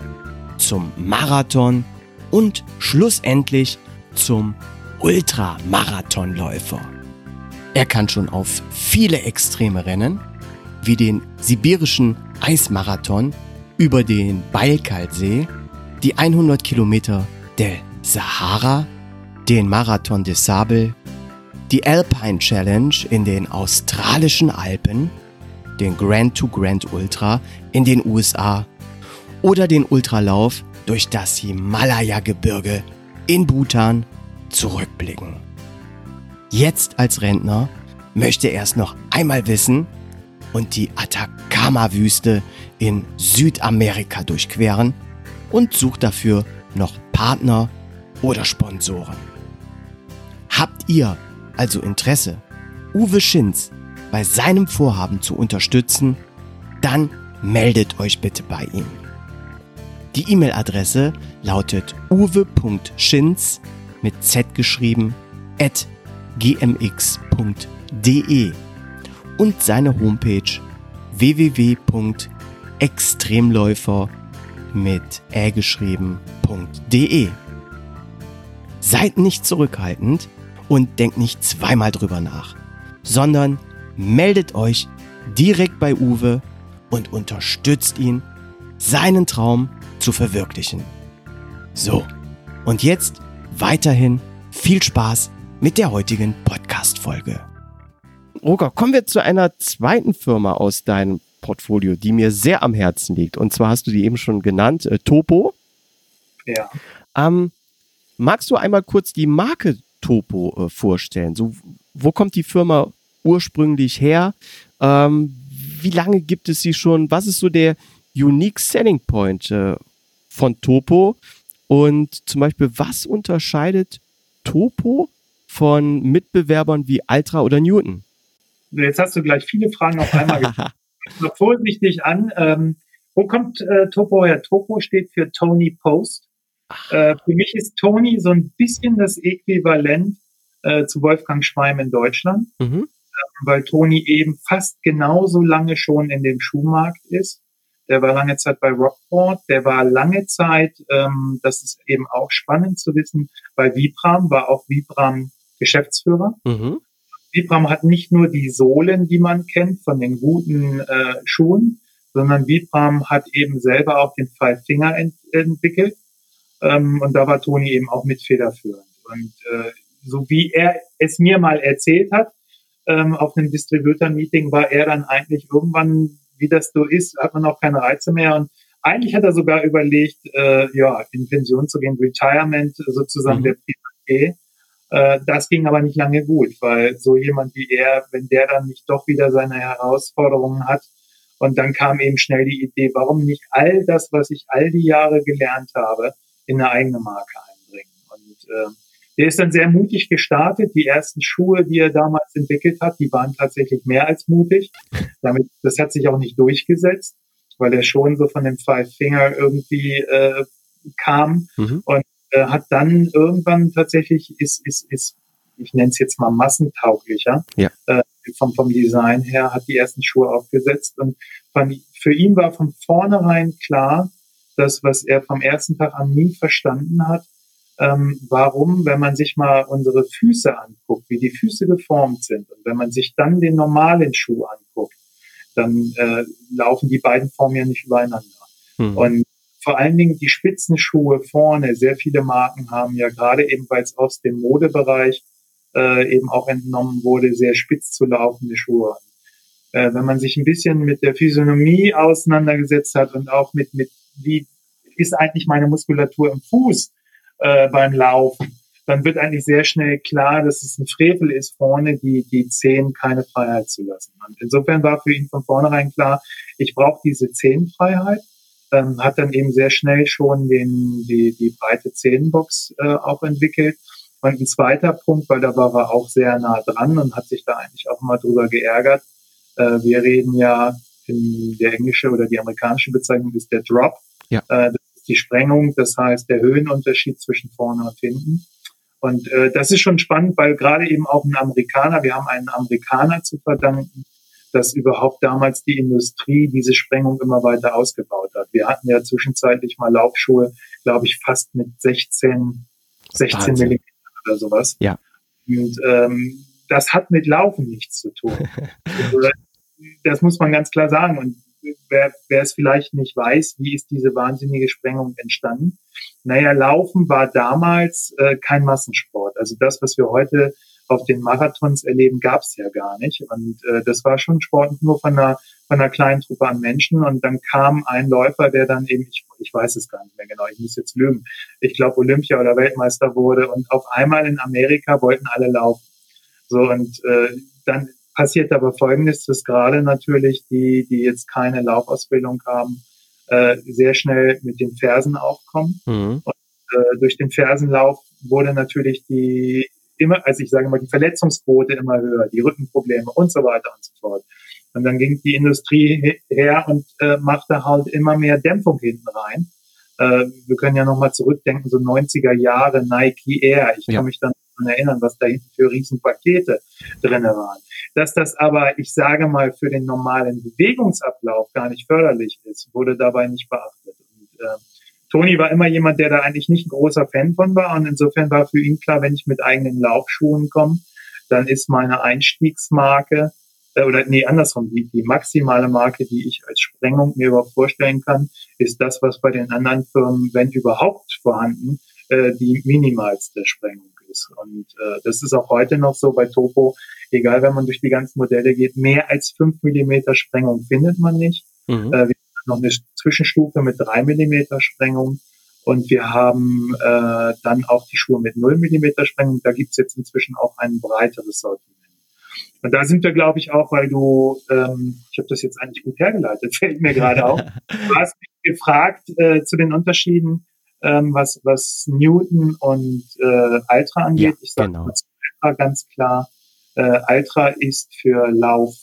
zum Marathon und schlussendlich zum Ultramarathonläufer. Er kann schon auf viele extreme Rennen, wie den sibirischen Eismarathon über den Baikal-See, die 100 Kilometer der Sahara, den Marathon des Sable, die Alpine Challenge in den australischen Alpen, den Grand to Grand Ultra in den USA oder den Ultralauf durch das Himalaya-Gebirge in Bhutan zurückblicken. Jetzt als Rentner möchte er es noch einmal wissen und die Atacama-Wüste in Südamerika durchqueren und sucht dafür noch Partner oder Sponsoren. Habt ihr also Interesse, Uwe Schinz bei seinem Vorhaben zu unterstützen, dann meldet euch bitte bei ihm. Die E-Mail-Adresse lautet uwe.schinz mit z geschrieben at gmx.de und seine Homepage www.extremläufer mit ä geschrieben.de. Seid nicht zurückhaltend und denkt nicht zweimal drüber nach, sondern meldet euch direkt bei Uwe und unterstützt ihn, seinen Traum zu verwirklichen. So, und jetzt weiterhin viel Spaß mit der heutigen Podcast-Folge. Roger, kommen wir zu einer zweiten Firma aus deinem Portfolio, die mir sehr am Herzen liegt. Und zwar hast du die eben schon genannt, äh, Topo. Ja. Ähm, magst du einmal kurz die Marke Topo äh, vorstellen? So, wo kommt die Firma ursprünglich her? Ähm, wie lange gibt es sie schon? Was ist so der Unique Selling Point äh, von Topo? Und zum Beispiel, was unterscheidet Topo von Mitbewerbern wie Altra oder Newton? Jetzt hast du gleich viele Fragen auf einmal. Mal vorsichtig an. Ähm, wo kommt äh, Topo her? Topo steht für Tony Post. Äh, für mich ist Tony so ein bisschen das Äquivalent äh, zu Wolfgang Schweim in Deutschland, mhm. äh, weil Tony eben fast genauso lange schon in dem Schuhmarkt ist. Der war lange Zeit bei Rockport, der war lange Zeit, ähm, das ist eben auch spannend zu wissen, bei Vibram war auch Vibram Geschäftsführer. Mhm. Vibram hat nicht nur die Sohlen, die man kennt von den guten äh, Schuhen, sondern Vibram hat eben selber auch den Five Finger ent entwickelt. Ähm, und da war Toni eben auch mit federführend. Und äh, so wie er es mir mal erzählt hat, ähm, auf einem Distributor-Meeting war er dann eigentlich irgendwann, wie das so ist, hat man auch keine Reize mehr. Und eigentlich hat er sogar überlegt, äh, ja, in Pension zu gehen, Retirement sozusagen mhm. der PHP. Äh, das ging aber nicht lange gut, weil so jemand wie er, wenn der dann nicht doch wieder seine Herausforderungen hat, und dann kam eben schnell die Idee, warum nicht all das, was ich all die Jahre gelernt habe, in eine eigene Marke einbringen. Und äh, der ist dann sehr mutig gestartet. Die ersten Schuhe, die er damals entwickelt hat, die waren tatsächlich mehr als mutig. Damit, das hat sich auch nicht durchgesetzt, weil er schon so von dem Five Finger irgendwie äh, kam mhm. und äh, hat dann irgendwann tatsächlich ist ist ist ich nenne es jetzt mal massentauglicher ja. äh, vom vom Design her hat die ersten Schuhe aufgesetzt und von, für ihn war von vornherein klar, dass was er vom ersten Tag an nie verstanden hat, ähm, warum, wenn man sich mal unsere Füße anguckt, wie die Füße geformt sind und wenn man sich dann den normalen Schuh anguckt, dann äh, laufen die beiden Formen ja nicht übereinander. Hm. Und vor allen Dingen die Spitzenschuhe vorne, sehr viele Marken haben ja gerade eben, weil es aus dem Modebereich äh, eben auch entnommen wurde, sehr spitz zu laufende Schuhe. Äh, wenn man sich ein bisschen mit der Physiognomie auseinandergesetzt hat und auch mit, mit wie ist eigentlich meine Muskulatur im Fuß, äh, beim Laufen, dann wird eigentlich sehr schnell klar, dass es ein Frevel ist, vorne die, die Zehen keine Freiheit zu lassen. Und insofern war für ihn von vornherein klar, ich brauche diese Zehenfreiheit, ähm, hat dann eben sehr schnell schon den, die, die breite Zehenbox äh, auch entwickelt. Und ein zweiter Punkt, weil da war er auch sehr nah dran und hat sich da eigentlich auch mal drüber geärgert. Äh, wir reden ja, in der englische oder die amerikanische Bezeichnung ist der Drop. Ja. Äh, die Sprengung, das heißt der Höhenunterschied zwischen vorne und hinten. Und äh, das ist schon spannend, weil gerade eben auch ein Amerikaner, wir haben einen Amerikaner zu verdanken, dass überhaupt damals die Industrie diese Sprengung immer weiter ausgebaut hat. Wir hatten ja zwischenzeitlich mal Laufschuhe, glaube ich, fast mit 16, 16 Millimeter oder sowas. Ja. Und ähm, das hat mit Laufen nichts zu tun. Also, das muss man ganz klar sagen. Und wer, wer es vielleicht nicht weiß, wie ist diese wahnsinnige Sprengung entstanden? Naja, Laufen war damals äh, kein Massensport. Also das, was wir heute auf den Marathons erleben, gab es ja gar nicht. Und äh, das war schon Sport nur von einer, von einer kleinen Truppe an Menschen. Und dann kam ein Läufer, der dann eben, ich, ich weiß es gar nicht mehr genau, ich muss jetzt lügen, ich glaube Olympia oder Weltmeister wurde. Und auf einmal in Amerika wollten alle laufen. So, und äh, dann passiert aber Folgendes, dass gerade natürlich die, die jetzt keine Laufausbildung haben, äh, sehr schnell mit den Fersen aufkommen. Mhm. Und äh, durch den Fersenlauf wurde natürlich die immer, also ich sage mal, die Verletzungsquote immer höher, die Rückenprobleme und so weiter und so fort. Und dann ging die Industrie her und äh, machte halt immer mehr Dämpfung hinten rein. Äh, wir können ja nochmal zurückdenken, so 90er Jahre Nike Air. Ich ja. kann mich dann erinnern, was da hinten für Riesenpakete drinne waren. Dass das aber, ich sage mal, für den normalen Bewegungsablauf gar nicht förderlich ist, wurde dabei nicht beachtet. Und, äh, Toni war immer jemand, der da eigentlich nicht ein großer Fan von war. Und insofern war für ihn klar, wenn ich mit eigenen Laufschuhen komme, dann ist meine Einstiegsmarke, äh, oder nee, andersrum, die, die maximale Marke, die ich als Sprengung mir überhaupt vorstellen kann, ist das, was bei den anderen Firmen, wenn überhaupt vorhanden, äh, die minimalste Sprengung ist. Und äh, das ist auch heute noch so bei Topo, egal wenn man durch die ganzen Modelle geht, mehr als fünf Millimeter Sprengung findet man nicht. Mhm. Äh, noch eine Zwischenstufe mit drei Millimeter Sprengung. Und wir haben äh, dann auch die Schuhe mit null Millimeter Sprengung. Da gibt's jetzt inzwischen auch ein breiteres Sortiment. Und da sind wir, glaube ich, auch, weil du, ähm, ich habe das jetzt eigentlich gut hergeleitet, fällt mir gerade auf. Du hast mich gefragt äh, zu den Unterschieden, ähm, was, was Newton und äh, Ultra angeht. Ja, ich sage genau. Ganz klar. Äh, Ultra ist für Lauf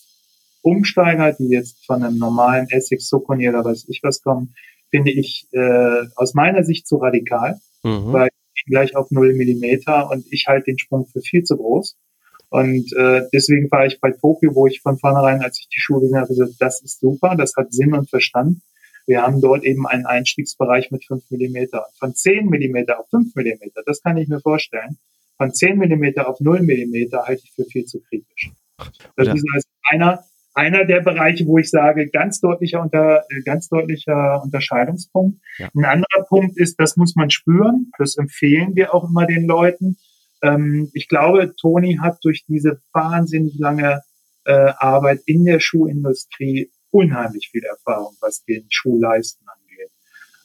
Umsteiger, die jetzt von einem normalen Essex Soconi oder weiß ich was kommen, finde ich äh, aus meiner Sicht zu radikal. mhm. weil gleich auf 0 Millimeter und ich halte den Sprung für viel zu groß. Und äh, deswegen war ich bei Tokio, wo ich von vornherein, als ich die Schuhe gesehen habe, gesagt, das ist super, das hat Sinn und Verstand. Wir haben dort eben einen Einstiegsbereich mit 5 Millimeter. Von 10 Millimeter auf 5 Millimeter, das kann ich mir vorstellen. Von 10 Millimeter auf 0 Millimeter halte ich für viel zu kritisch. Das ja. ist also einer, einer der Bereiche, wo ich sage, ganz deutlicher unter, ganz deutlicher Unterscheidungspunkt. Ja. Ein anderer Punkt ist, das muss man spüren. Das empfehlen wir auch immer den Leuten. Ähm, ich glaube, Toni hat durch diese wahnsinnig lange äh, Arbeit in der Schuhindustrie unheimlich viel Erfahrung, was den Schuhleisten angeht.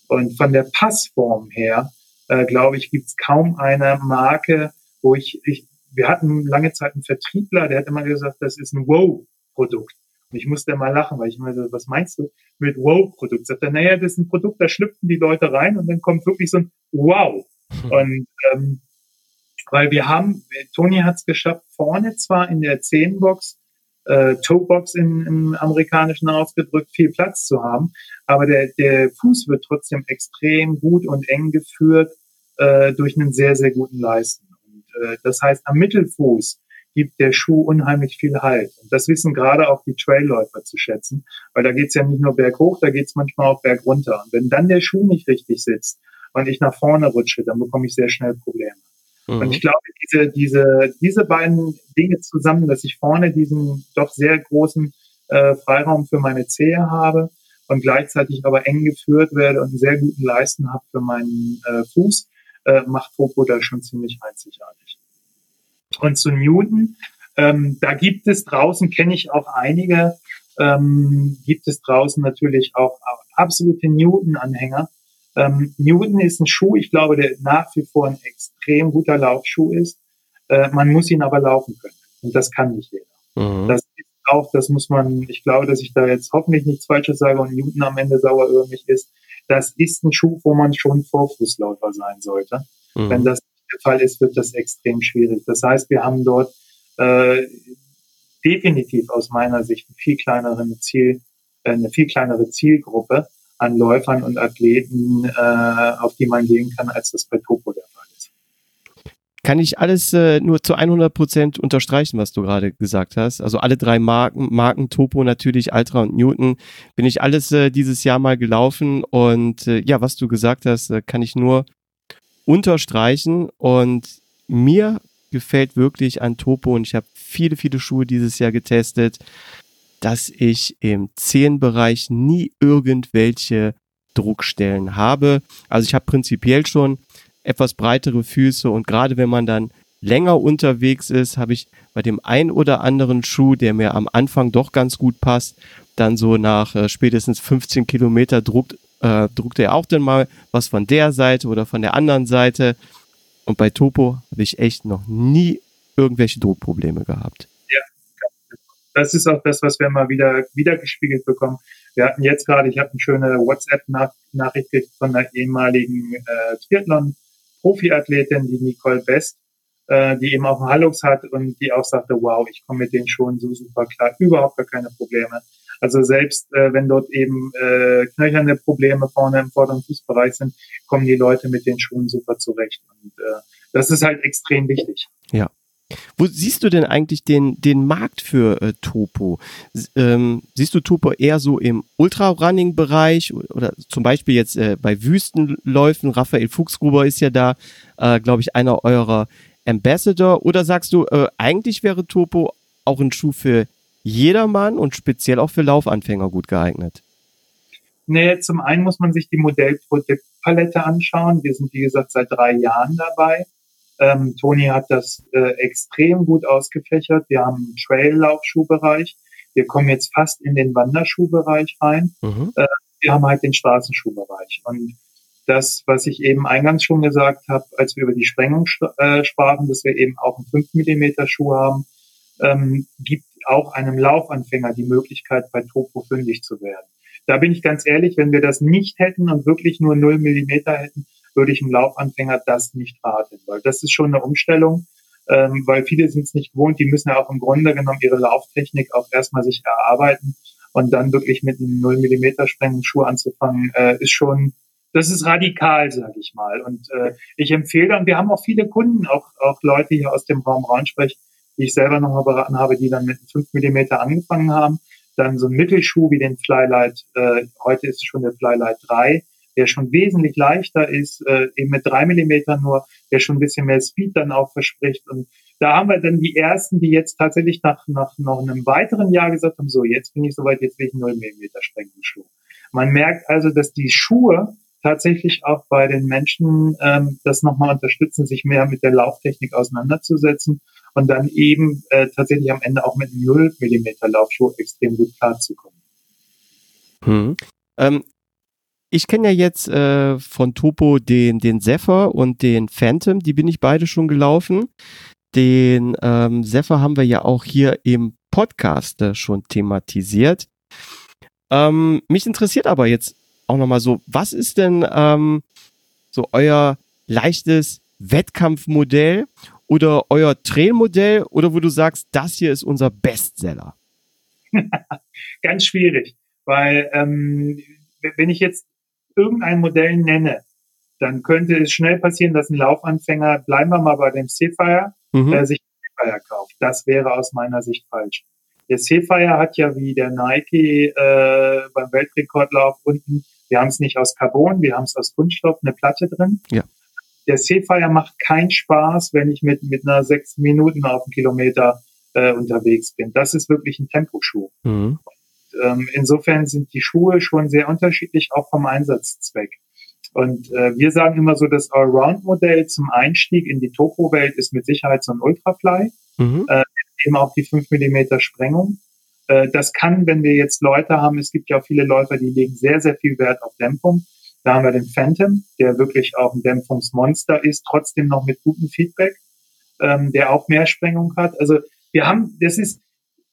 Und von der Passform her, äh, glaube ich, gibt es kaum eine Marke, wo ich, ich, wir hatten lange Zeit einen Vertriebler, der hat immer gesagt, das ist ein Wow-Produkt. Und ich musste mal lachen, weil ich so, was meinst du mit Wow-Produkt? Sagt er, naja, das ist ein Produkt, da schlüpfen die Leute rein und dann kommt wirklich so ein Wow. Und ähm, weil wir haben, Toni hat es geschafft, vorne zwar in der 10-Box, äh, Toe-Box in, im amerikanischen ausgedrückt, viel Platz zu haben, aber der, der Fuß wird trotzdem extrem gut und eng geführt äh, durch einen sehr, sehr guten Leisten. Und, äh, das heißt, am Mittelfuß gibt der Schuh unheimlich viel Halt. Und das wissen gerade auch die Trailläufer zu schätzen, weil da geht's ja nicht nur berghoch, da geht's manchmal auch bergunter. Und wenn dann der Schuh nicht richtig sitzt und ich nach vorne rutsche, dann bekomme ich sehr schnell Probleme. Mhm. Und ich glaube, diese, diese, diese beiden Dinge zusammen, dass ich vorne diesen doch sehr großen äh, Freiraum für meine Zehe habe und gleichzeitig aber eng geführt werde und einen sehr guten Leisten habe für meinen äh, Fuß, äh, macht Popo da schon ziemlich einzigartig. Und zu Newton, ähm, da gibt es draußen, kenne ich auch einige, ähm, gibt es draußen natürlich auch, auch absolute Newton-Anhänger, ähm, Newton ist ein Schuh, ich glaube, der nach wie vor ein extrem guter Laufschuh ist. Äh, man muss ihn aber laufen können. Und das kann nicht jeder. Mhm. Das ist auch, das muss man, ich glaube, dass ich da jetzt hoffentlich nichts Falsches sage und Newton am Ende sauer über mich ist. Das ist ein Schuh, wo man schon Vorfußläufer sein sollte. Mhm. Wenn das der Fall ist, wird das extrem schwierig. Das heißt, wir haben dort äh, definitiv aus meiner Sicht eine viel kleinere Ziel, äh, eine viel kleinere Zielgruppe an Läufern und Athleten, äh, auf die man gehen kann, als das bei Topo der Fall ist. Kann ich alles äh, nur zu 100 Prozent unterstreichen, was du gerade gesagt hast. Also alle drei Marken, Marken Topo natürlich, Ultra und Newton, bin ich alles äh, dieses Jahr mal gelaufen und äh, ja, was du gesagt hast, äh, kann ich nur unterstreichen und mir gefällt wirklich an Topo und ich habe viele, viele Schuhe dieses Jahr getestet dass ich im Zehenbereich nie irgendwelche Druckstellen habe. Also ich habe prinzipiell schon etwas breitere Füße und gerade wenn man dann länger unterwegs ist, habe ich bei dem ein oder anderen Schuh, der mir am Anfang doch ganz gut passt, dann so nach äh, spätestens 15 Kilometer druckt, äh, druckt er auch dann mal was von der Seite oder von der anderen Seite. Und bei Topo habe ich echt noch nie irgendwelche Druckprobleme gehabt das ist auch das, was wir mal wieder wieder gespiegelt bekommen. Wir hatten jetzt gerade, ich habe eine schöne WhatsApp-Nachricht von einer ehemaligen äh, Triathlon-Profi-Athletin, die Nicole Best, äh, die eben auch einen Hallux hat und die auch sagte, wow, ich komme mit den Schuhen so super klar, überhaupt gar keine Probleme. Also selbst äh, wenn dort eben äh, knöcherne Probleme vorne im vorderen Fußbereich sind, kommen die Leute mit den Schuhen super zurecht. Und äh, das ist halt extrem wichtig. Ja, wo siehst du denn eigentlich den, den Markt für äh, Topo? Ähm, siehst du Topo eher so im Ultra-Running-Bereich oder zum Beispiel jetzt äh, bei Wüstenläufen? Raphael Fuchsgruber ist ja da, äh, glaube ich, einer eurer Ambassador. Oder sagst du, äh, eigentlich wäre Topo auch ein Schuh für jedermann und speziell auch für Laufanfänger gut geeignet? Nee, zum einen muss man sich die Modellproduktpalette anschauen. Wir sind, wie gesagt, seit drei Jahren dabei. Ähm, Toni hat das äh, extrem gut ausgefächert. Wir haben einen Trail-Laufschuhbereich. Wir kommen jetzt fast in den Wanderschuhbereich rein. Mhm. Äh, wir haben halt den Straßenschuhbereich. Und das, was ich eben eingangs schon gesagt habe, als wir über die Sprengung äh, sprachen, dass wir eben auch einen 5 Millimeter Schuh haben, ähm, gibt auch einem Laufanfänger die Möglichkeit, bei Topo fündig zu werden. Da bin ich ganz ehrlich, wenn wir das nicht hätten und wirklich nur 0 Millimeter hätten, würde ich einem Laufanfänger das nicht raten, weil das ist schon eine Umstellung, ähm, weil viele sind es nicht gewohnt, die müssen ja auch im Grunde genommen ihre Lauftechnik auch erstmal sich erarbeiten und dann wirklich mit einem 0 Millimeter Schuh anzufangen, äh, ist schon das ist radikal, sage ich mal. Und äh, ich empfehle dann, wir haben auch viele Kunden, auch, auch Leute hier aus dem Raum Raunsprech, die ich selber nochmal beraten habe, die dann mit 5 Millimeter angefangen haben. Dann so ein Mittelschuh wie den Flylight, äh, heute ist es schon der Flylight 3, der schon wesentlich leichter ist, äh, eben mit drei Millimeter nur, der schon ein bisschen mehr Speed dann auch verspricht. Und da haben wir dann die ersten, die jetzt tatsächlich nach, nach noch einem weiteren Jahr gesagt haben, so, jetzt bin ich soweit, jetzt will ich 0 Millimeter Schuh. Man merkt also, dass die Schuhe tatsächlich auch bei den Menschen ähm, das nochmal unterstützen, sich mehr mit der Lauftechnik auseinanderzusetzen und dann eben äh, tatsächlich am Ende auch mit 0 Millimeter Laufschuh extrem gut klarzukommen. Hm. Ähm, ich kenne ja jetzt äh, von Topo den, den Zephyr und den Phantom, die bin ich beide schon gelaufen. Den ähm, Zephyr haben wir ja auch hier im Podcast äh, schon thematisiert. Ähm, mich interessiert aber jetzt auch nochmal so, was ist denn ähm, so euer leichtes Wettkampfmodell oder euer Trailmodell oder wo du sagst, das hier ist unser Bestseller? Ganz schwierig, weil ähm, wenn ich jetzt irgendein Modell nenne, dann könnte es schnell passieren, dass ein Laufanfänger, bleiben wir mal bei dem Seafire, mhm. äh, sich Seafire kauft. Das wäre aus meiner Sicht falsch. Der Seafire hat ja wie der Nike äh, beim Weltrekordlauf unten, wir haben es nicht aus Carbon, wir haben es aus Kunststoff, eine Platte drin. Ja. Der Seafire macht keinen Spaß, wenn ich mit, mit einer sechs Minuten auf einen Kilometer äh, unterwegs bin. Das ist wirklich ein Temposchuh. Mhm ähm, insofern sind die Schuhe schon sehr unterschiedlich, auch vom Einsatzzweck. Und äh, wir sagen immer so, das Allround-Modell zum Einstieg in die Topo-Welt ist mit Sicherheit so ein Ultrafly, mhm. äh, eben auch die 5 Millimeter Sprengung. Äh, das kann, wenn wir jetzt Leute haben, es gibt ja auch viele Läufer, die legen sehr, sehr viel Wert auf Dämpfung. Da haben wir den Phantom, der wirklich auch ein Dämpfungsmonster ist, trotzdem noch mit gutem Feedback, ähm, der auch mehr Sprengung hat. Also wir haben, das ist,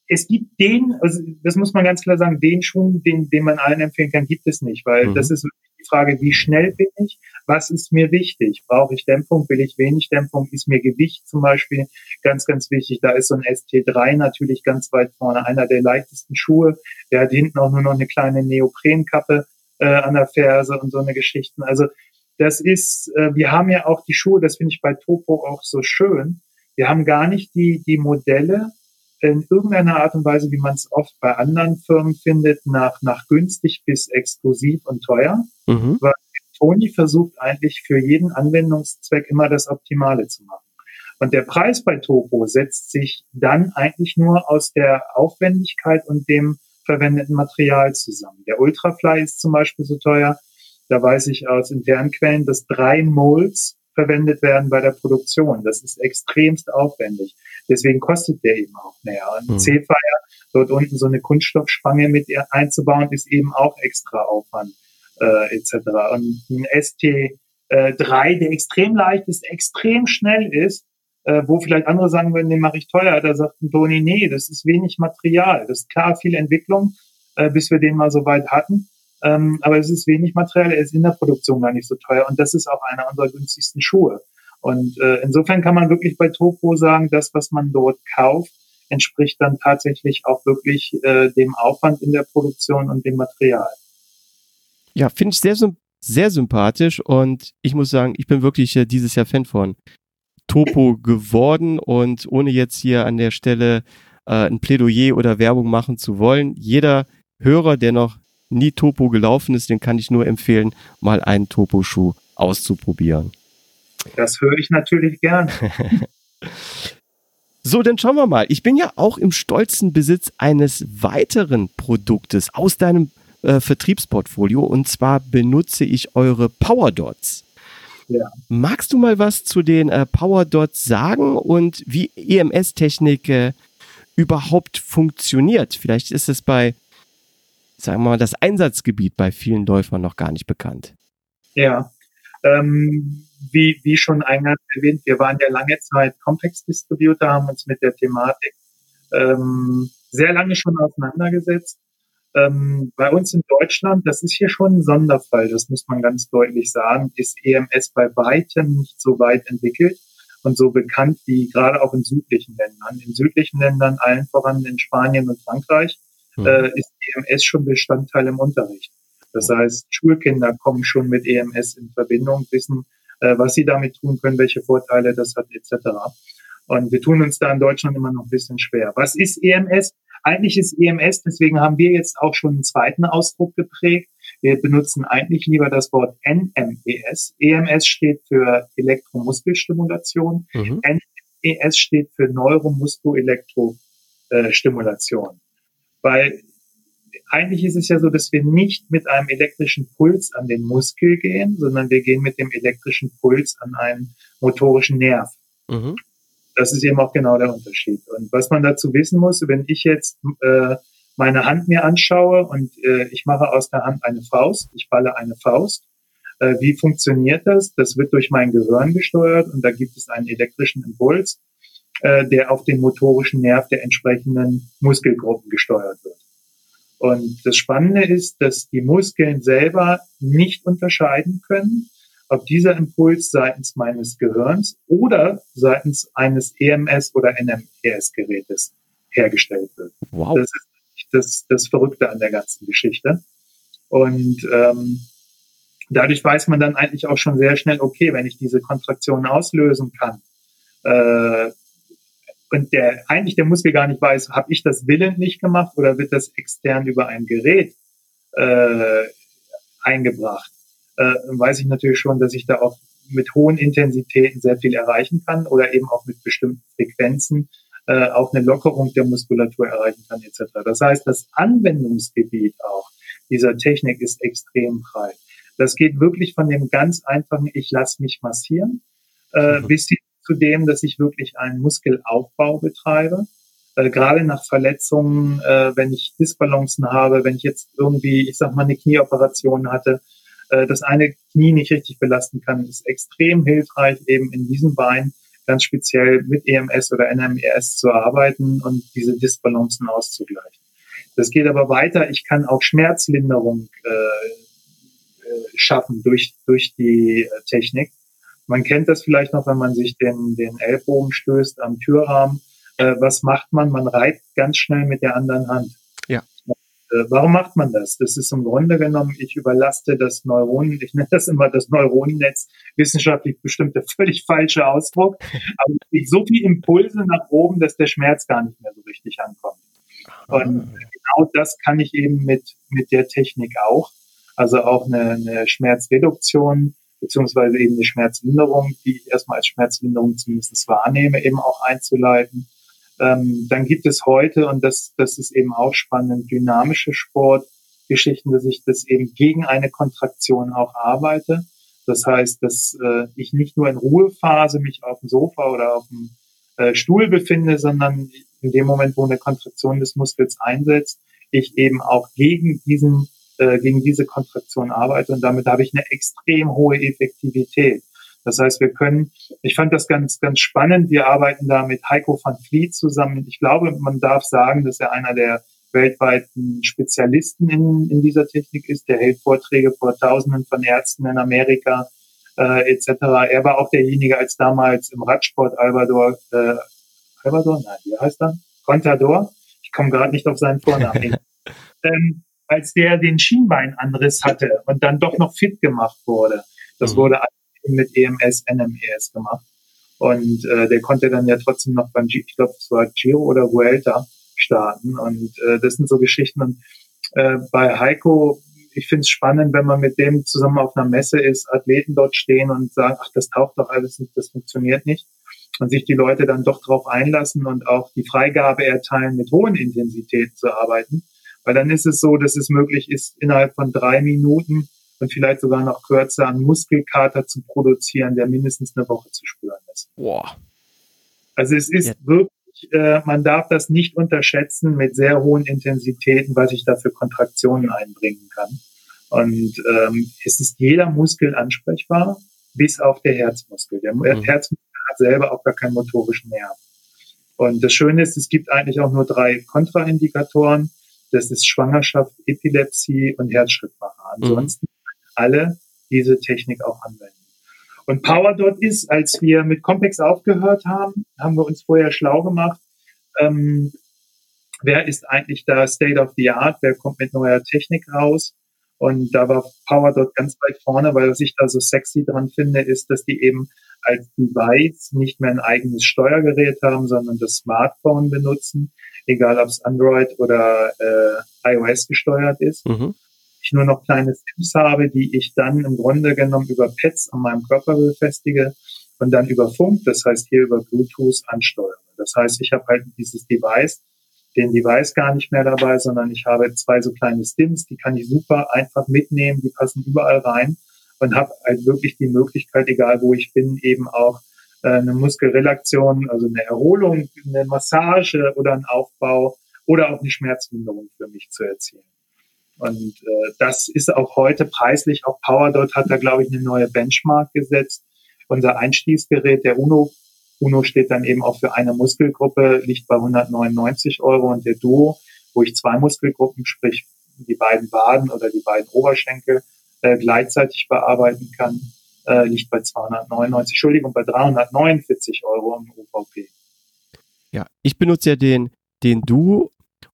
es gibt den, also das muss man ganz klar sagen, den Schuh, den, den man allen empfehlen kann, gibt es nicht, weil mhm. das ist die Frage, wie schnell bin ich, was ist mir wichtig? Brauche ich Dämpfung, will ich wenig Dämpfung, ist mir Gewicht zum Beispiel ganz, ganz wichtig. Da ist so ein ST3 natürlich ganz weit vorne, einer der leichtesten Schuhe. Der hat hinten auch nur noch eine kleine Neoprenkappe äh, an der Ferse und so eine Geschichten. Also das ist, äh, wir haben ja auch die Schuhe, das finde ich bei Topo auch so schön. Wir haben gar nicht die, die Modelle, in irgendeiner Art und Weise, wie man es oft bei anderen Firmen findet, nach, nach günstig bis exklusiv und teuer. Mhm. Weil Tony versucht eigentlich für jeden Anwendungszweck immer das Optimale zu machen. Und der Preis bei Topo setzt sich dann eigentlich nur aus der Aufwendigkeit und dem verwendeten Material zusammen. Der Ultrafly ist zum Beispiel so teuer. Da weiß ich aus internen Quellen, dass drei Molds verwendet werden bei der Produktion. Das ist extremst aufwendig. Deswegen kostet der eben auch mehr. Und mhm. C-Fire, dort unten so eine Kunststoffspange mit einzubauen, ist eben auch extra Aufwand äh, etc. Und ein ST3, äh, der extrem leicht ist, extrem schnell ist, äh, wo vielleicht andere sagen würden, den mache ich teuer. Da sagt Toni, nee, das ist wenig Material. Das ist klar viel Entwicklung, äh, bis wir den mal so weit hatten. Ähm, aber es ist wenig Material, er ist in der Produktion gar nicht so teuer. Und das ist auch einer unserer günstigsten Schuhe. Und äh, insofern kann man wirklich bei Topo sagen, das, was man dort kauft, entspricht dann tatsächlich auch wirklich äh, dem Aufwand in der Produktion und dem Material. Ja, finde ich sehr, sehr sympathisch und ich muss sagen, ich bin wirklich äh, dieses Jahr Fan von Topo geworden und ohne jetzt hier an der Stelle äh, ein Plädoyer oder Werbung machen zu wollen, jeder Hörer, der noch nie Topo gelaufen ist, den kann ich nur empfehlen, mal einen Topo-Schuh auszuprobieren. Das höre ich natürlich gern. So, dann schauen wir mal. Ich bin ja auch im stolzen Besitz eines weiteren Produktes aus deinem äh, Vertriebsportfolio und zwar benutze ich eure Power Dots. Ja. Magst du mal was zu den äh, Power Dots sagen und wie EMS-Technik äh, überhaupt funktioniert? Vielleicht ist es bei, sagen wir mal, das Einsatzgebiet bei vielen Läufern noch gar nicht bekannt. Ja, ähm, wie, wie schon eingangs erwähnt, wir waren ja lange Zeit Complex Distributor, haben uns mit der Thematik ähm, sehr lange schon auseinandergesetzt. Ähm, bei uns in Deutschland, das ist hier schon ein Sonderfall, das muss man ganz deutlich sagen, ist EMS bei weitem nicht so weit entwickelt und so bekannt wie gerade auch in südlichen Ländern. In südlichen Ländern, allen voran in Spanien und Frankreich, mhm. äh, ist EMS schon Bestandteil im Unterricht. Das heißt, Schulkinder kommen schon mit EMS in Verbindung, wissen, äh, was sie damit tun können, welche Vorteile das hat, etc. Und wir tun uns da in Deutschland immer noch ein bisschen schwer. Was ist EMS? Eigentlich ist EMS, deswegen haben wir jetzt auch schon einen zweiten Ausdruck geprägt. Wir benutzen eigentlich lieber das Wort NMES. EMS steht für Elektromuskelstimulation. Mhm. NMES steht für Neuromuskuelektrostimulation. Weil eigentlich ist es ja so, dass wir nicht mit einem elektrischen Puls an den Muskel gehen, sondern wir gehen mit dem elektrischen Puls an einen motorischen Nerv. Mhm. Das ist eben auch genau der Unterschied. Und was man dazu wissen muss, wenn ich jetzt äh, meine Hand mir anschaue und äh, ich mache aus der Hand eine Faust, ich balle eine Faust, äh, wie funktioniert das? Das wird durch mein Gehirn gesteuert und da gibt es einen elektrischen Impuls, äh, der auf den motorischen Nerv der entsprechenden Muskelgruppen gesteuert wird. Und das Spannende ist, dass die Muskeln selber nicht unterscheiden können, ob dieser Impuls seitens meines Gehirns oder seitens eines EMS oder NMES-Gerätes hergestellt wird. Wow. Das ist das, das Verrückte an der ganzen Geschichte. Und ähm, dadurch weiß man dann eigentlich auch schon sehr schnell, okay, wenn ich diese Kontraktion auslösen kann, äh, und der eigentlich der Muskel gar nicht weiß, habe ich das willentlich gemacht oder wird das extern über ein Gerät äh, eingebracht, äh, weiß ich natürlich schon, dass ich da auch mit hohen Intensitäten sehr viel erreichen kann oder eben auch mit bestimmten Frequenzen äh, auch eine Lockerung der Muskulatur erreichen kann etc. Das heißt, das Anwendungsgebiet auch dieser Technik ist extrem breit. Das geht wirklich von dem ganz einfachen, ich lasse mich massieren, äh, mhm. bis hin zu dem, dass ich wirklich einen Muskelaufbau betreibe. Äh, gerade nach Verletzungen, äh, wenn ich Disbalancen habe, wenn ich jetzt irgendwie, ich sag mal, eine Knieoperation hatte, äh, das eine Knie nicht richtig belasten kann, ist extrem hilfreich, eben in diesem Bein ganz speziell mit EMS oder NMES zu arbeiten und diese Disbalancen auszugleichen. Das geht aber weiter. Ich kann auch Schmerzlinderung äh, äh schaffen durch, durch die äh, Technik. Man kennt das vielleicht noch, wenn man sich den, den Ellbogen stößt am Türrahmen. Äh, was macht man? Man reibt ganz schnell mit der anderen Hand. Äh, warum macht man das? Das ist im Grunde genommen, ich überlaste das Neuronen, ich nenne das immer das Neuronennetz, wissenschaftlich bestimmt der völlig falsche Ausdruck, aber es gibt so viel Impulse nach oben, dass der Schmerz gar nicht mehr so richtig ankommt. Und ah. genau das kann ich eben mit, mit der Technik auch. Also auch eine, eine Schmerzreduktion beziehungsweise eben eine Schmerzlinderung, die ich erstmal als Schmerzlinderung zumindest wahrnehme, eben auch einzuleiten. Ähm, dann gibt es heute, und das, das ist eben auch spannend, dynamische Sportgeschichten, dass ich das eben gegen eine Kontraktion auch arbeite. Das heißt, dass äh, ich nicht nur in Ruhephase mich auf dem Sofa oder auf dem äh, Stuhl befinde, sondern in dem Moment, wo eine Kontraktion des Muskels einsetzt, ich eben auch gegen diesen äh, gegen diese Kontraktion arbeite und damit habe ich eine extrem hohe Effektivität. Das heißt, wir können, ich fand das ganz, ganz spannend. Wir arbeiten da mit Heiko van Vliet zusammen. Ich glaube, man darf sagen, dass er einer der weltweiten Spezialisten in, in dieser Technik ist. Der hält Vorträge vor Tausenden von Ärzten in Amerika äh, etc. Er war auch derjenige, als damals im Radsport Albador, äh, Albador, nein, wie heißt er? Contador. Ich komme gerade nicht auf seinen Vornamen. ähm, als der den Schienbeinanriss hatte und dann doch noch fit gemacht wurde. Das mhm. wurde mit EMS, NMES gemacht. Und äh, der konnte dann ja trotzdem noch beim, ich glaube, es war Giro oder Vuelta starten. Und äh, das sind so Geschichten. Und äh, bei Heiko, ich finde es spannend, wenn man mit dem zusammen auf einer Messe ist, Athleten dort stehen und sagen, ach, das taucht doch alles nicht, das funktioniert nicht. Und sich die Leute dann doch darauf einlassen und auch die Freigabe erteilen, mit hohen Intensitäten zu arbeiten. Weil dann ist es so, dass es möglich ist, innerhalb von drei Minuten und vielleicht sogar noch kürzer einen Muskelkater zu produzieren, der mindestens eine Woche zu spüren ist. Boah. Also es ist ja. wirklich, äh, man darf das nicht unterschätzen mit sehr hohen Intensitäten, was ich da für Kontraktionen einbringen kann. Und ähm, es ist jeder Muskel ansprechbar, bis auf der Herzmuskel. Der mhm. Herzmuskel hat selber auch gar keinen motorischen Nerv. Und das Schöne ist, es gibt eigentlich auch nur drei Kontraindikatoren. Das ist Schwangerschaft, Epilepsie und Herzschrittmacher. Mhm. Ansonsten. Alle diese Technik auch anwenden. Und Power dort ist, als wir mit Compex aufgehört haben, haben wir uns vorher schlau gemacht, ähm, wer ist eigentlich da State of the Art, wer kommt mit neuer Technik raus. Und da war Power dort ganz weit vorne, weil was ich da so sexy dran finde, ist, dass die eben als Device nicht mehr ein eigenes Steuergerät haben, sondern das Smartphone benutzen, egal ob es Android oder äh, iOS gesteuert ist. Mhm. Ich nur noch kleine Sims habe, die ich dann im Grunde genommen über Pads an meinem Körper befestige und dann über Funk, das heißt hier über Bluetooth ansteuere. Das heißt, ich habe halt dieses Device, den Device gar nicht mehr dabei, sondern ich habe zwei so kleine Stims, die kann ich super einfach mitnehmen, die passen überall rein und habe halt wirklich die Möglichkeit, egal wo ich bin, eben auch äh, eine Muskelrelaktion, also eine Erholung, eine Massage oder einen Aufbau oder auch eine Schmerzminderung für mich zu erzielen. Und äh, das ist auch heute preislich, auch PowerDot hat da, glaube ich, eine neue Benchmark gesetzt. Unser Einstiegsgerät, der Uno, Uno steht dann eben auch für eine Muskelgruppe, liegt bei 199 Euro. Und der Duo, wo ich zwei Muskelgruppen, sprich die beiden Waden oder die beiden Oberschenkel äh, gleichzeitig bearbeiten kann, äh, liegt bei 299, Entschuldigung, bei 349 Euro im UVP. Ja, ich benutze ja den, den Duo.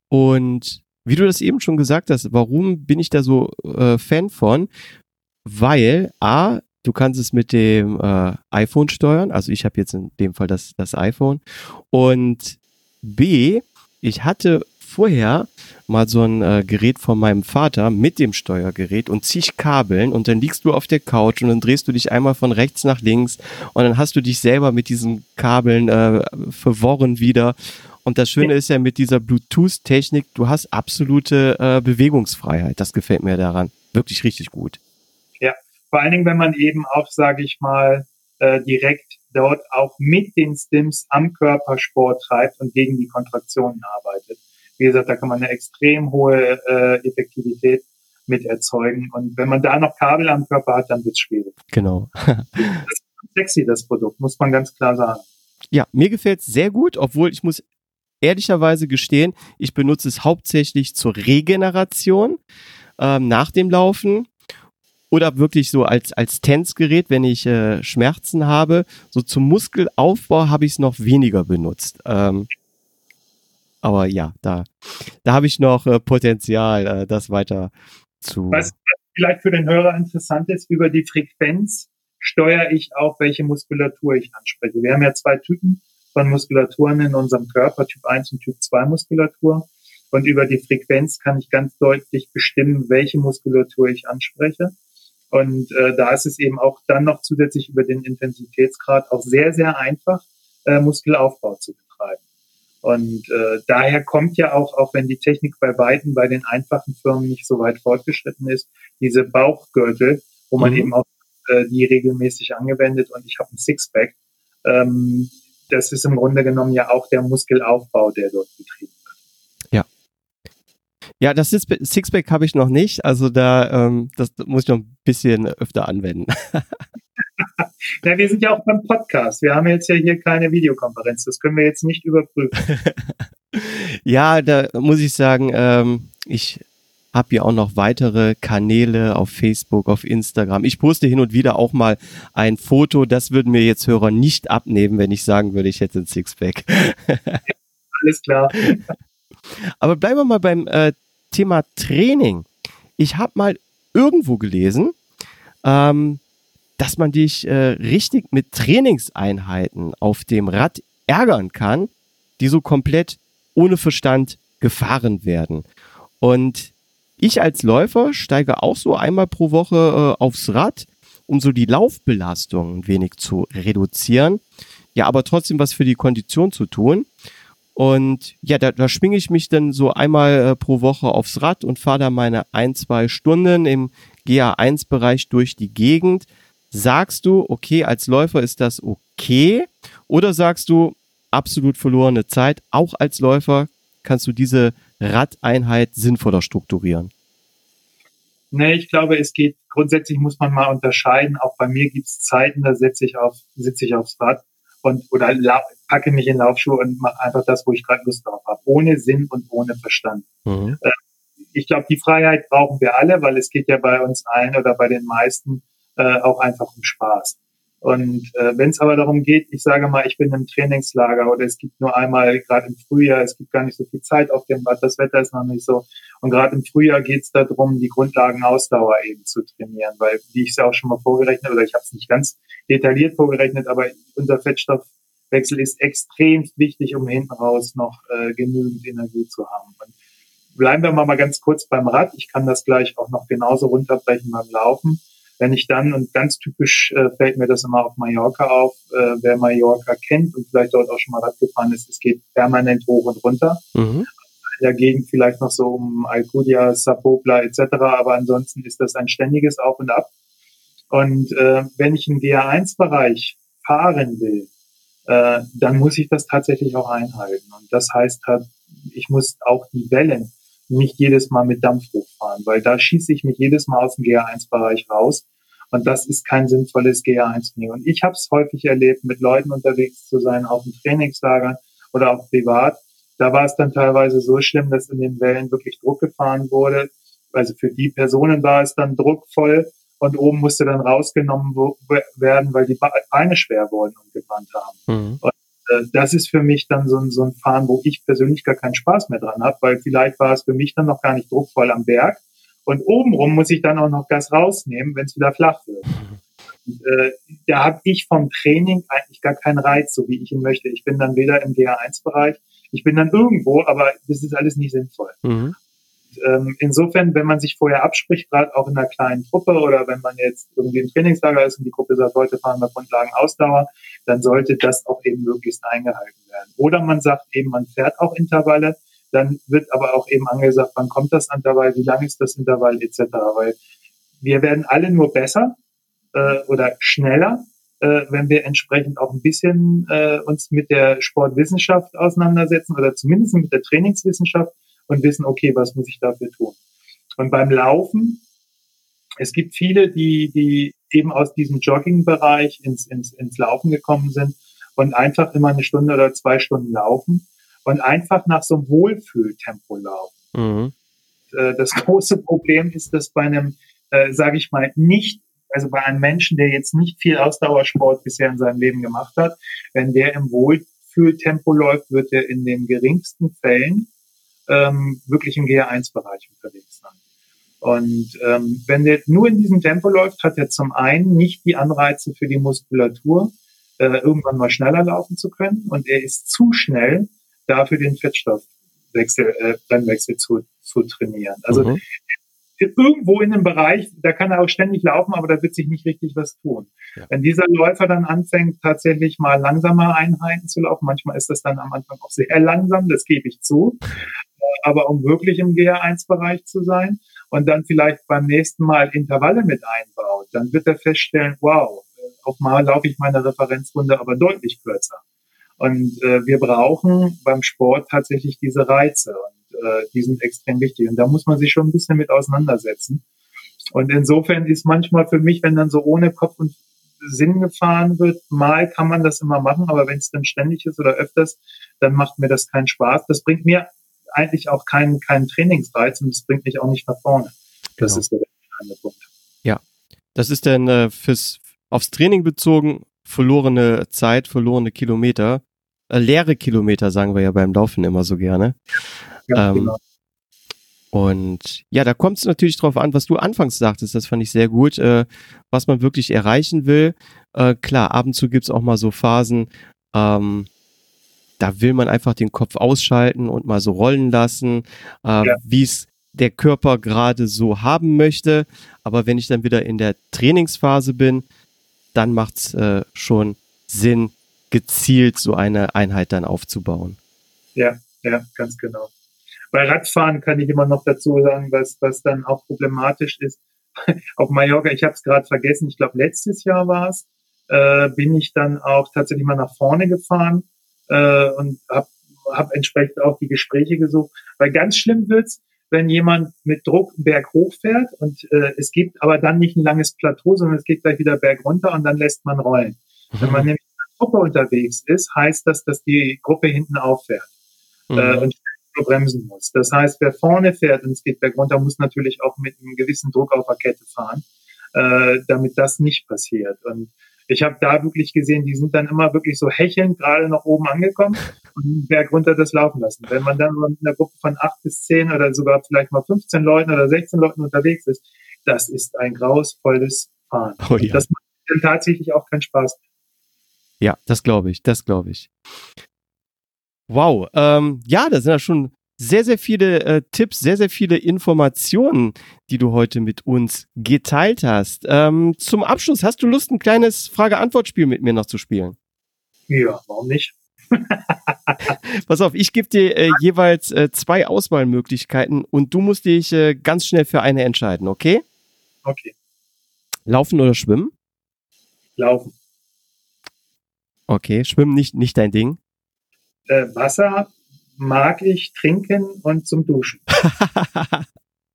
Und wie du das eben schon gesagt hast, warum bin ich da so äh, Fan von? Weil A, du kannst es mit dem äh, iPhone steuern, also ich habe jetzt in dem Fall das, das iPhone. Und B, ich hatte vorher mal so ein äh, Gerät von meinem Vater mit dem Steuergerät und zig Kabeln und dann liegst du auf der Couch und dann drehst du dich einmal von rechts nach links und dann hast du dich selber mit diesen Kabeln äh, verworren wieder und das Schöne ist ja mit dieser Bluetooth-Technik, du hast absolute äh, Bewegungsfreiheit. Das gefällt mir daran wirklich richtig gut. Ja, vor allen Dingen, wenn man eben auch, sage ich mal, äh, direkt dort auch mit den Stims am Körper Sport treibt und gegen die Kontraktionen arbeitet. Wie gesagt, da kann man eine extrem hohe äh, Effektivität mit erzeugen. Und wenn man da noch Kabel am Körper hat, dann wird es schwierig. Genau. das ist sexy, das Produkt, muss man ganz klar sagen. Ja, mir gefällt es sehr gut, obwohl ich muss ehrlicherweise gestehen, ich benutze es hauptsächlich zur Regeneration ähm, nach dem Laufen oder wirklich so als, als Tänzgerät, wenn ich äh, Schmerzen habe. So zum Muskelaufbau habe ich es noch weniger benutzt. Ähm, aber ja, da, da habe ich noch äh, Potenzial, äh, das weiter zu. Was vielleicht für den Hörer interessant ist, über die Frequenz steuere ich auch, welche Muskulatur ich anspreche. Wir haben ja zwei Typen von Muskulaturen in unserem Körper, Typ 1 und Typ 2 Muskulatur. Und über die Frequenz kann ich ganz deutlich bestimmen, welche Muskulatur ich anspreche. Und äh, da ist es eben auch dann noch zusätzlich über den Intensitätsgrad auch sehr, sehr einfach, äh, Muskelaufbau zu betreiben. Und äh, daher kommt ja auch, auch wenn die Technik bei Weitem bei den einfachen Firmen nicht so weit fortgeschritten ist, diese Bauchgürtel, wo man mhm. eben auch äh, die regelmäßig angewendet und ich habe ein Sixpack. Ähm, das ist im Grunde genommen ja auch der Muskelaufbau, der dort betrieben wird. Ja. Ja, das Sixpack habe ich noch nicht, also da ähm, das muss ich noch ein bisschen öfter anwenden. Na, wir sind ja auch beim Podcast. Wir haben jetzt ja hier keine Videokonferenz. Das können wir jetzt nicht überprüfen. ja, da muss ich sagen, ähm, ich habe ja auch noch weitere Kanäle auf Facebook, auf Instagram. Ich poste hin und wieder auch mal ein Foto. Das würden mir jetzt Hörer nicht abnehmen, wenn ich sagen würde, ich hätte ein Sixpack. Alles klar. Aber bleiben wir mal beim äh, Thema Training. Ich habe mal irgendwo gelesen, ähm, dass man dich äh, richtig mit Trainingseinheiten auf dem Rad ärgern kann, die so komplett ohne Verstand gefahren werden. Und ich als Läufer steige auch so einmal pro Woche äh, aufs Rad, um so die Laufbelastung ein wenig zu reduzieren. Ja, aber trotzdem was für die Kondition zu tun. Und ja, da, da schwinge ich mich dann so einmal äh, pro Woche aufs Rad und fahre da meine ein, zwei Stunden im GA1-Bereich durch die Gegend. Sagst du, okay, als Läufer ist das okay? Oder sagst du, absolut verlorene Zeit? Auch als Läufer kannst du diese Radeinheit sinnvoller strukturieren? Nee, ich glaube, es geht, grundsätzlich muss man mal unterscheiden. Auch bei mir gibt es Zeiten, da setze ich auf, sitze ich aufs Rad und oder packe mich in Laufschuhe und mache einfach das, wo ich gerade Lust drauf habe. Ohne Sinn und ohne Verstand. Mhm. Äh, ich glaube, die Freiheit brauchen wir alle, weil es geht ja bei uns allen oder bei den meisten äh, auch einfach um Spaß. Und äh, wenn es aber darum geht, ich sage mal, ich bin im Trainingslager oder es gibt nur einmal, gerade im Frühjahr, es gibt gar nicht so viel Zeit auf dem Rad, das Wetter ist noch nicht so. Und gerade im Frühjahr geht es darum, die Grundlagenausdauer eben zu trainieren, weil, wie ich es ja auch schon mal vorgerechnet, oder ich habe es nicht ganz detailliert vorgerechnet, aber unser Fettstoffwechsel ist extrem wichtig, um hinten raus noch äh, genügend Energie zu haben. Und bleiben wir mal, mal ganz kurz beim Rad. Ich kann das gleich auch noch genauso runterbrechen beim Laufen wenn ich dann, und ganz typisch äh, fällt mir das immer auf Mallorca auf, äh, wer Mallorca kennt und vielleicht dort auch schon mal Rad gefahren ist, es geht permanent hoch und runter. Mhm. In der Gegend vielleicht noch so um Alcudia, Sapopla etc., aber ansonsten ist das ein ständiges Auf und Ab. Und äh, wenn ich im GA1-Bereich fahren will, äh, dann muss ich das tatsächlich auch einhalten. Und das heißt halt, ich muss auch die Wellen nicht jedes Mal mit Dampf hochfahren, weil da schieße ich mich jedes Mal aus dem GA1-Bereich raus. Und das ist kein sinnvolles GA1 nehmen. Und ich habe es häufig erlebt, mit Leuten unterwegs zu sein, auf dem Trainingslager oder auch privat. Da war es dann teilweise so schlimm, dass in den Wellen wirklich Druck gefahren wurde. Also für die Personen war es dann druckvoll und oben musste dann rausgenommen werden, weil die Beine schwer wurden und gebrannt haben. Mhm. Und äh, das ist für mich dann so ein, so ein Fahren, wo ich persönlich gar keinen Spaß mehr dran habe, weil vielleicht war es für mich dann noch gar nicht druckvoll am Berg. Und obenrum muss ich dann auch noch Gas rausnehmen, wenn es wieder flach wird. Und, äh, da habe ich vom Training eigentlich gar keinen Reiz, so wie ich ihn möchte. Ich bin dann weder im GA1-Bereich, ich bin dann irgendwo, aber das ist alles nicht sinnvoll. Mhm ähm, insofern, wenn man sich vorher abspricht, gerade auch in einer kleinen Truppe oder wenn man jetzt irgendwie im Trainingslager ist und die Gruppe sagt, heute fahren wir Grundlagen Ausdauer, dann sollte das auch eben möglichst eingehalten werden. Oder man sagt eben, man fährt auch Intervalle, dann wird aber auch eben angesagt, wann kommt das Intervall, wie lang ist das Intervall etc. Weil wir werden alle nur besser äh, oder schneller, äh, wenn wir entsprechend auch ein bisschen äh, uns mit der Sportwissenschaft auseinandersetzen oder zumindest mit der Trainingswissenschaft und wissen, okay, was muss ich dafür tun? Und beim Laufen, es gibt viele, die, die eben aus diesem Jogging-Bereich ins, ins, ins Laufen gekommen sind und einfach immer eine Stunde oder zwei Stunden laufen und einfach nach so einem Wohlfühltempo laufen. Mhm. Äh, das große Problem ist, dass bei einem, äh, sage ich mal, nicht, also bei einem Menschen, der jetzt nicht viel Ausdauersport bisher in seinem Leben gemacht hat, wenn der im Wohlfühltempo läuft, wird er in den geringsten Fällen ähm, wirklich im GR1-Bereich unterwegs sein. Und ähm, wenn der nur in diesem Tempo läuft, hat er zum einen nicht die Anreize für die Muskulatur, äh, irgendwann mal schneller laufen zu können. Und er ist zu schnell, dafür den Fettstoffwechsel, äh, Brennwechsel zu, zu trainieren. Also mhm. irgendwo in einem Bereich, da kann er auch ständig laufen, aber da wird sich nicht richtig was tun. Ja. Wenn dieser Läufer dann anfängt, tatsächlich mal langsamer Einheiten zu laufen, manchmal ist das dann am Anfang auch sehr langsam, das gebe ich zu aber um wirklich im GR1-Bereich zu sein und dann vielleicht beim nächsten Mal Intervalle mit einbaut, dann wird er feststellen, wow, auf mal laufe ich meine Referenzrunde aber deutlich kürzer. Und äh, wir brauchen beim Sport tatsächlich diese Reize und äh, die sind extrem wichtig. Und da muss man sich schon ein bisschen mit auseinandersetzen. Und insofern ist manchmal für mich, wenn dann so ohne Kopf und Sinn gefahren wird, mal kann man das immer machen, aber wenn es dann ständig ist oder öfters, dann macht mir das keinen Spaß. Das bringt mir eigentlich auch keinen keinen Trainingsreiz und das bringt mich auch nicht nach vorne. Das genau. ist der entscheidende Punkt. Ja, das ist dann äh, fürs aufs Training bezogen verlorene Zeit, verlorene Kilometer, äh, leere Kilometer sagen wir ja beim Laufen immer so gerne. Ja, ähm, genau. Und ja, da kommt es natürlich drauf an, was du anfangs sagtest, das fand ich sehr gut, äh, was man wirklich erreichen will. Äh, klar, ab und zu gibt's auch mal so Phasen, ähm, da will man einfach den Kopf ausschalten und mal so rollen lassen, äh, ja. wie es der Körper gerade so haben möchte. Aber wenn ich dann wieder in der Trainingsphase bin, dann macht es äh, schon Sinn, gezielt so eine Einheit dann aufzubauen. Ja, ja, ganz genau. Bei Radfahren kann ich immer noch dazu sagen, was, was dann auch problematisch ist. Auf Mallorca, ich habe es gerade vergessen, ich glaube letztes Jahr war es, äh, bin ich dann auch tatsächlich mal nach vorne gefahren äh, und habe hab entsprechend auch die Gespräche gesucht. Weil ganz schlimm wird's, wenn jemand mit Druck einen Berg hochfährt und äh, es gibt aber dann nicht ein langes Plateau, sondern es geht gleich wieder Berg runter und dann lässt man rollen. Mhm. Wenn man nämlich in einer Gruppe unterwegs ist, heißt das, dass die Gruppe hinten auffährt mhm. äh, und bremsen muss. Das heißt, wer vorne fährt und es geht berg runter, muss natürlich auch mit einem gewissen Druck auf der Kette fahren, äh, damit das nicht passiert. Und Ich habe da wirklich gesehen, die sind dann immer wirklich so hechelnd gerade noch oben angekommen und Berg runter das laufen lassen. Wenn man dann mit einer Gruppe von acht bis zehn oder sogar vielleicht mal 15 Leuten oder 16 Leuten unterwegs ist, das ist ein grausvolles Fahren. Oh ja. Das macht dann tatsächlich auch keinen Spaß. Ja, das glaube ich, das glaube ich. Wow, ähm, ja, das sind ja schon sehr, sehr viele äh, Tipps, sehr, sehr viele Informationen, die du heute mit uns geteilt hast. Ähm, zum Abschluss, hast du Lust, ein kleines Frage-Antwort-Spiel mit mir noch zu spielen? Ja, warum nicht? Pass auf, ich gebe dir äh, jeweils äh, zwei Auswahlmöglichkeiten und du musst dich äh, ganz schnell für eine entscheiden, okay? Okay. Laufen oder schwimmen? Laufen. Okay, schwimmen nicht, nicht dein Ding? Äh, Wasser mag ich trinken und zum Duschen.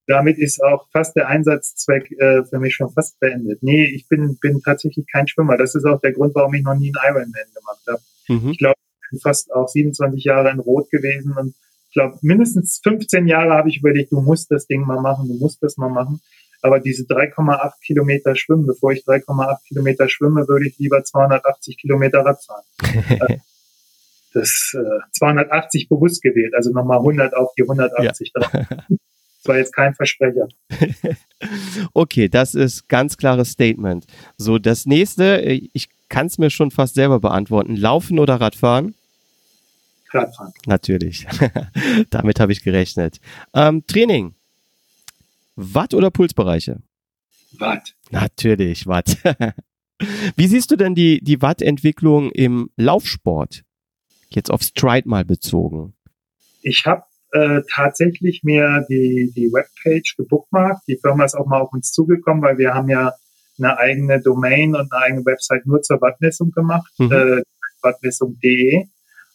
Damit ist auch fast der Einsatzzweck äh, für mich schon fast beendet. Nee, ich bin, bin tatsächlich kein Schwimmer. Das ist auch der Grund, warum ich noch nie einen Ironman gemacht habe. Mhm. Ich glaube, ich bin fast auch 27 Jahre in Rot gewesen und ich glaube, mindestens 15 Jahre habe ich überlegt, du musst das Ding mal machen, du musst das mal machen. Aber diese 3,8 Kilometer schwimmen, bevor ich 3,8 Kilometer schwimme, würde ich lieber 280 Kilometer Rad fahren. das äh, 280 bewusst gewählt, also nochmal 100 auf die 180 ja. drauf. Das war jetzt kein Versprecher. okay, das ist ganz klares Statement. So, das nächste, äh, ich kann es mir schon fast selber beantworten. Laufen oder Radfahren? Radfahren. Natürlich. Damit habe ich gerechnet. Ähm, Training. Watt oder Pulsbereiche? Watt. Natürlich, Watt. Wie siehst du denn die, die Watt-Entwicklung im Laufsport? Jetzt auf Stride mal bezogen. Ich habe äh, tatsächlich mir die, die Webpage gebookmarkt. Die Firma ist auch mal auf uns zugekommen, weil wir haben ja eine eigene Domain und eine eigene Website nur zur Wattmessung gemacht, mhm. äh, wattmessung.de.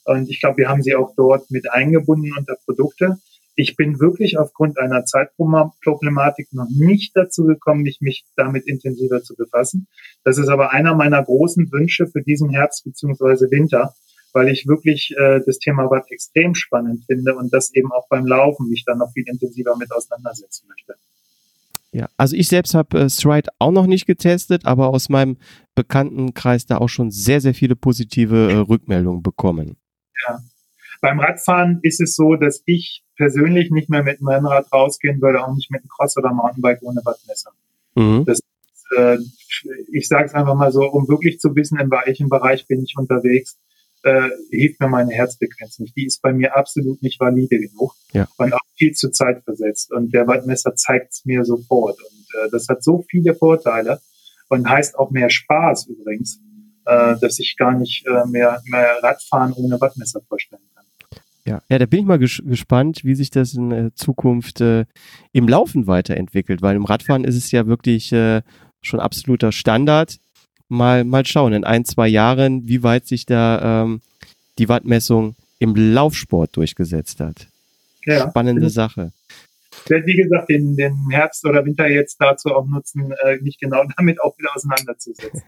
Und ich glaube, wir haben sie auch dort mit eingebunden unter Produkte. Ich bin wirklich aufgrund einer Zeitproblematik noch nicht dazu gekommen, mich, mich damit intensiver zu befassen. Das ist aber einer meiner großen Wünsche für diesen Herbst beziehungsweise Winter, weil ich wirklich äh, das Thema Watt extrem spannend finde und das eben auch beim Laufen mich dann noch viel intensiver mit auseinandersetzen möchte. Ja, also ich selbst habe äh, Stride auch noch nicht getestet, aber aus meinem Bekanntenkreis da auch schon sehr, sehr viele positive äh, Rückmeldungen bekommen. Ja. Beim Radfahren ist es so, dass ich persönlich nicht mehr mit dem Rennrad rausgehen würde, auch nicht mit einem Cross oder Mountainbike ohne Wattmesser. Mhm. Das, äh, ich sage es einfach mal so, um wirklich zu wissen, in welchem Bereich bin ich unterwegs, äh, hilft mir meine Herzfrequenz nicht. Die ist bei mir absolut nicht valide genug ja. und auch viel zu Zeit versetzt. Und der Wattmesser zeigt es mir sofort. Und äh, das hat so viele Vorteile und heißt auch mehr Spaß übrigens, äh, dass ich gar nicht äh, mehr, mehr Radfahren ohne Wattmesser vorstellen kann. Ja, ja, da bin ich mal ges gespannt, wie sich das in äh, Zukunft äh, im Laufen weiterentwickelt, weil im Radfahren ist es ja wirklich äh, schon absoluter Standard mal, mal schauen in ein, zwei Jahren, wie weit sich da ähm, die Wattmessung im Laufsport durchgesetzt hat. Ja. Spannende Sache. Ich werde, wie gesagt, den, den Herbst oder Winter jetzt dazu auch nutzen, äh, mich genau damit auch wieder auseinanderzusetzen.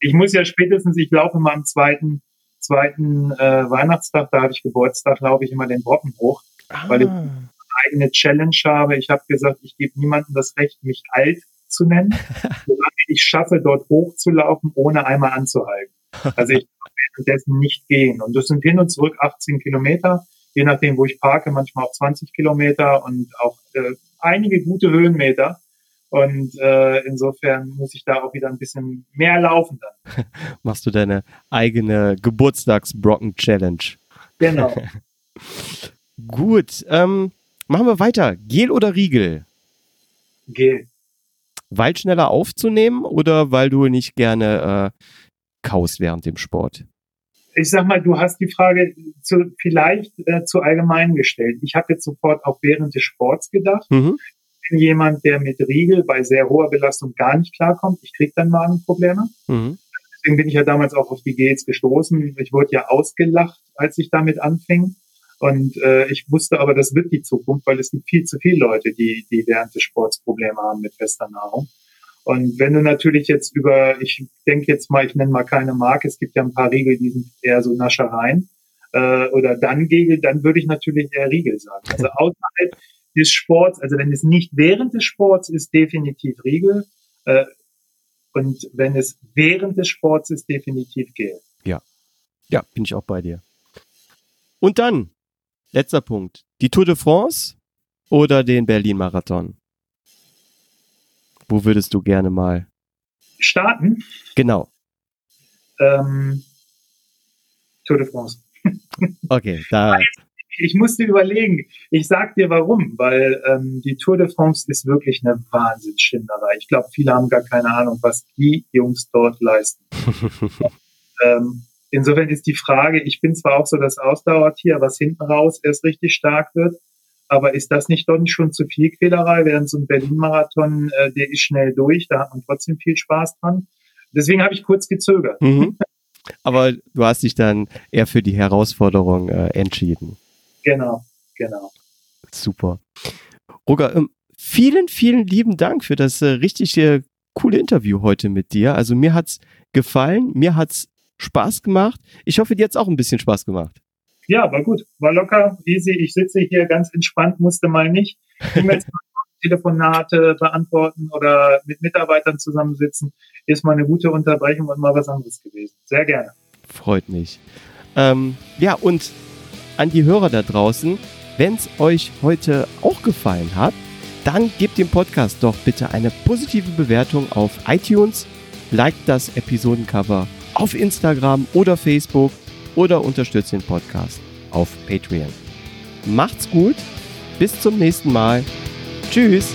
Ich muss ja spätestens, ich laufe mal am zweiten, zweiten äh, Weihnachtstag, da habe ich Geburtstag, laufe ich immer den Brocken hoch, ah. weil ich eine eigene Challenge habe. Ich habe gesagt, ich gebe niemandem das Recht, mich alt zu nennen, ich schaffe, dort hochzulaufen, ohne einmal anzuhalten. Also ich kann währenddessen nicht gehen. Und das sind hin und zurück 18 Kilometer, je nachdem, wo ich parke, manchmal auch 20 Kilometer und auch äh, einige gute Höhenmeter. Und äh, insofern muss ich da auch wieder ein bisschen mehr laufen dann. Machst du deine eigene Geburtstagsbrocken-Challenge. Genau. Gut, ähm, machen wir weiter. Gel oder Riegel? Gel weil schneller aufzunehmen oder weil du nicht gerne äh, kaust während dem Sport? Ich sag mal, du hast die Frage zu, vielleicht äh, zu allgemein gestellt. Ich habe jetzt sofort auch während des Sports gedacht. Mhm. Ich bin jemand, der mit Riegel bei sehr hoher Belastung gar nicht klarkommt. Ich kriege dann Magenprobleme. Mhm. Deswegen bin ich ja damals auch auf die Gates gestoßen. Ich wurde ja ausgelacht, als ich damit anfing. Und äh, ich wusste aber, das wird die Zukunft, weil es gibt viel zu viele Leute, die, die während des Sports Probleme haben mit fester Nahrung. Und wenn du natürlich jetzt über, ich denke jetzt mal, ich nenne mal keine Marke, es gibt ja ein paar Riegel, die sind eher so Naschereien äh, oder dann Riegel, dann würde ich natürlich eher Riegel sagen. Also außerhalb des Sports, also wenn es nicht während des Sports ist, definitiv Riegel. Äh, Und wenn es während des Sports ist, definitiv Gel. Ja. Ja, bin ich auch bei dir. Und dann, letzter Punkt. Die Tour de France oder den Berlin-Marathon? Wo würdest du gerne mal starten? Genau. Ähm, Tour de France. okay, da. Ich musste überlegen. Ich sag dir warum, weil ähm, die Tour de France ist wirklich eine Wahnsinnsschinderei. Ich glaube, viele haben gar keine Ahnung, was die Jungs dort leisten. ähm, insofern ist die Frage, ich bin zwar auch so das Ausdauertier, was hinten raus erst richtig stark wird, aber ist das nicht dann schon zu viel Quälerei? Während so ein Berlin-Marathon, äh, der ist schnell durch, da hat man trotzdem viel Spaß dran. Deswegen habe ich kurz gezögert. Mhm. Aber du hast dich dann eher für die Herausforderung äh, entschieden. Genau, genau. Super. Roger, ähm, vielen, vielen lieben Dank für das äh, richtig äh, coole Interview heute mit dir. Also mir hat's gefallen, mir hat's Spaß gemacht. Ich hoffe, dir hat's auch ein bisschen Spaß gemacht. Ja, war gut. War locker, easy. Ich sitze hier ganz entspannt, musste mal nicht Telefonate beantworten oder mit Mitarbeitern zusammensitzen. Ist mal eine gute Unterbrechung und mal was anderes gewesen. Sehr gerne. Freut mich. Ähm, ja, und an die Hörer da draußen, wenn es euch heute auch gefallen hat, dann gebt dem Podcast doch bitte eine positive Bewertung auf iTunes, liked das Episodencover auf Instagram oder Facebook oder unterstützt den Podcast auf Patreon. Macht's gut, bis zum nächsten Mal. Tschüss.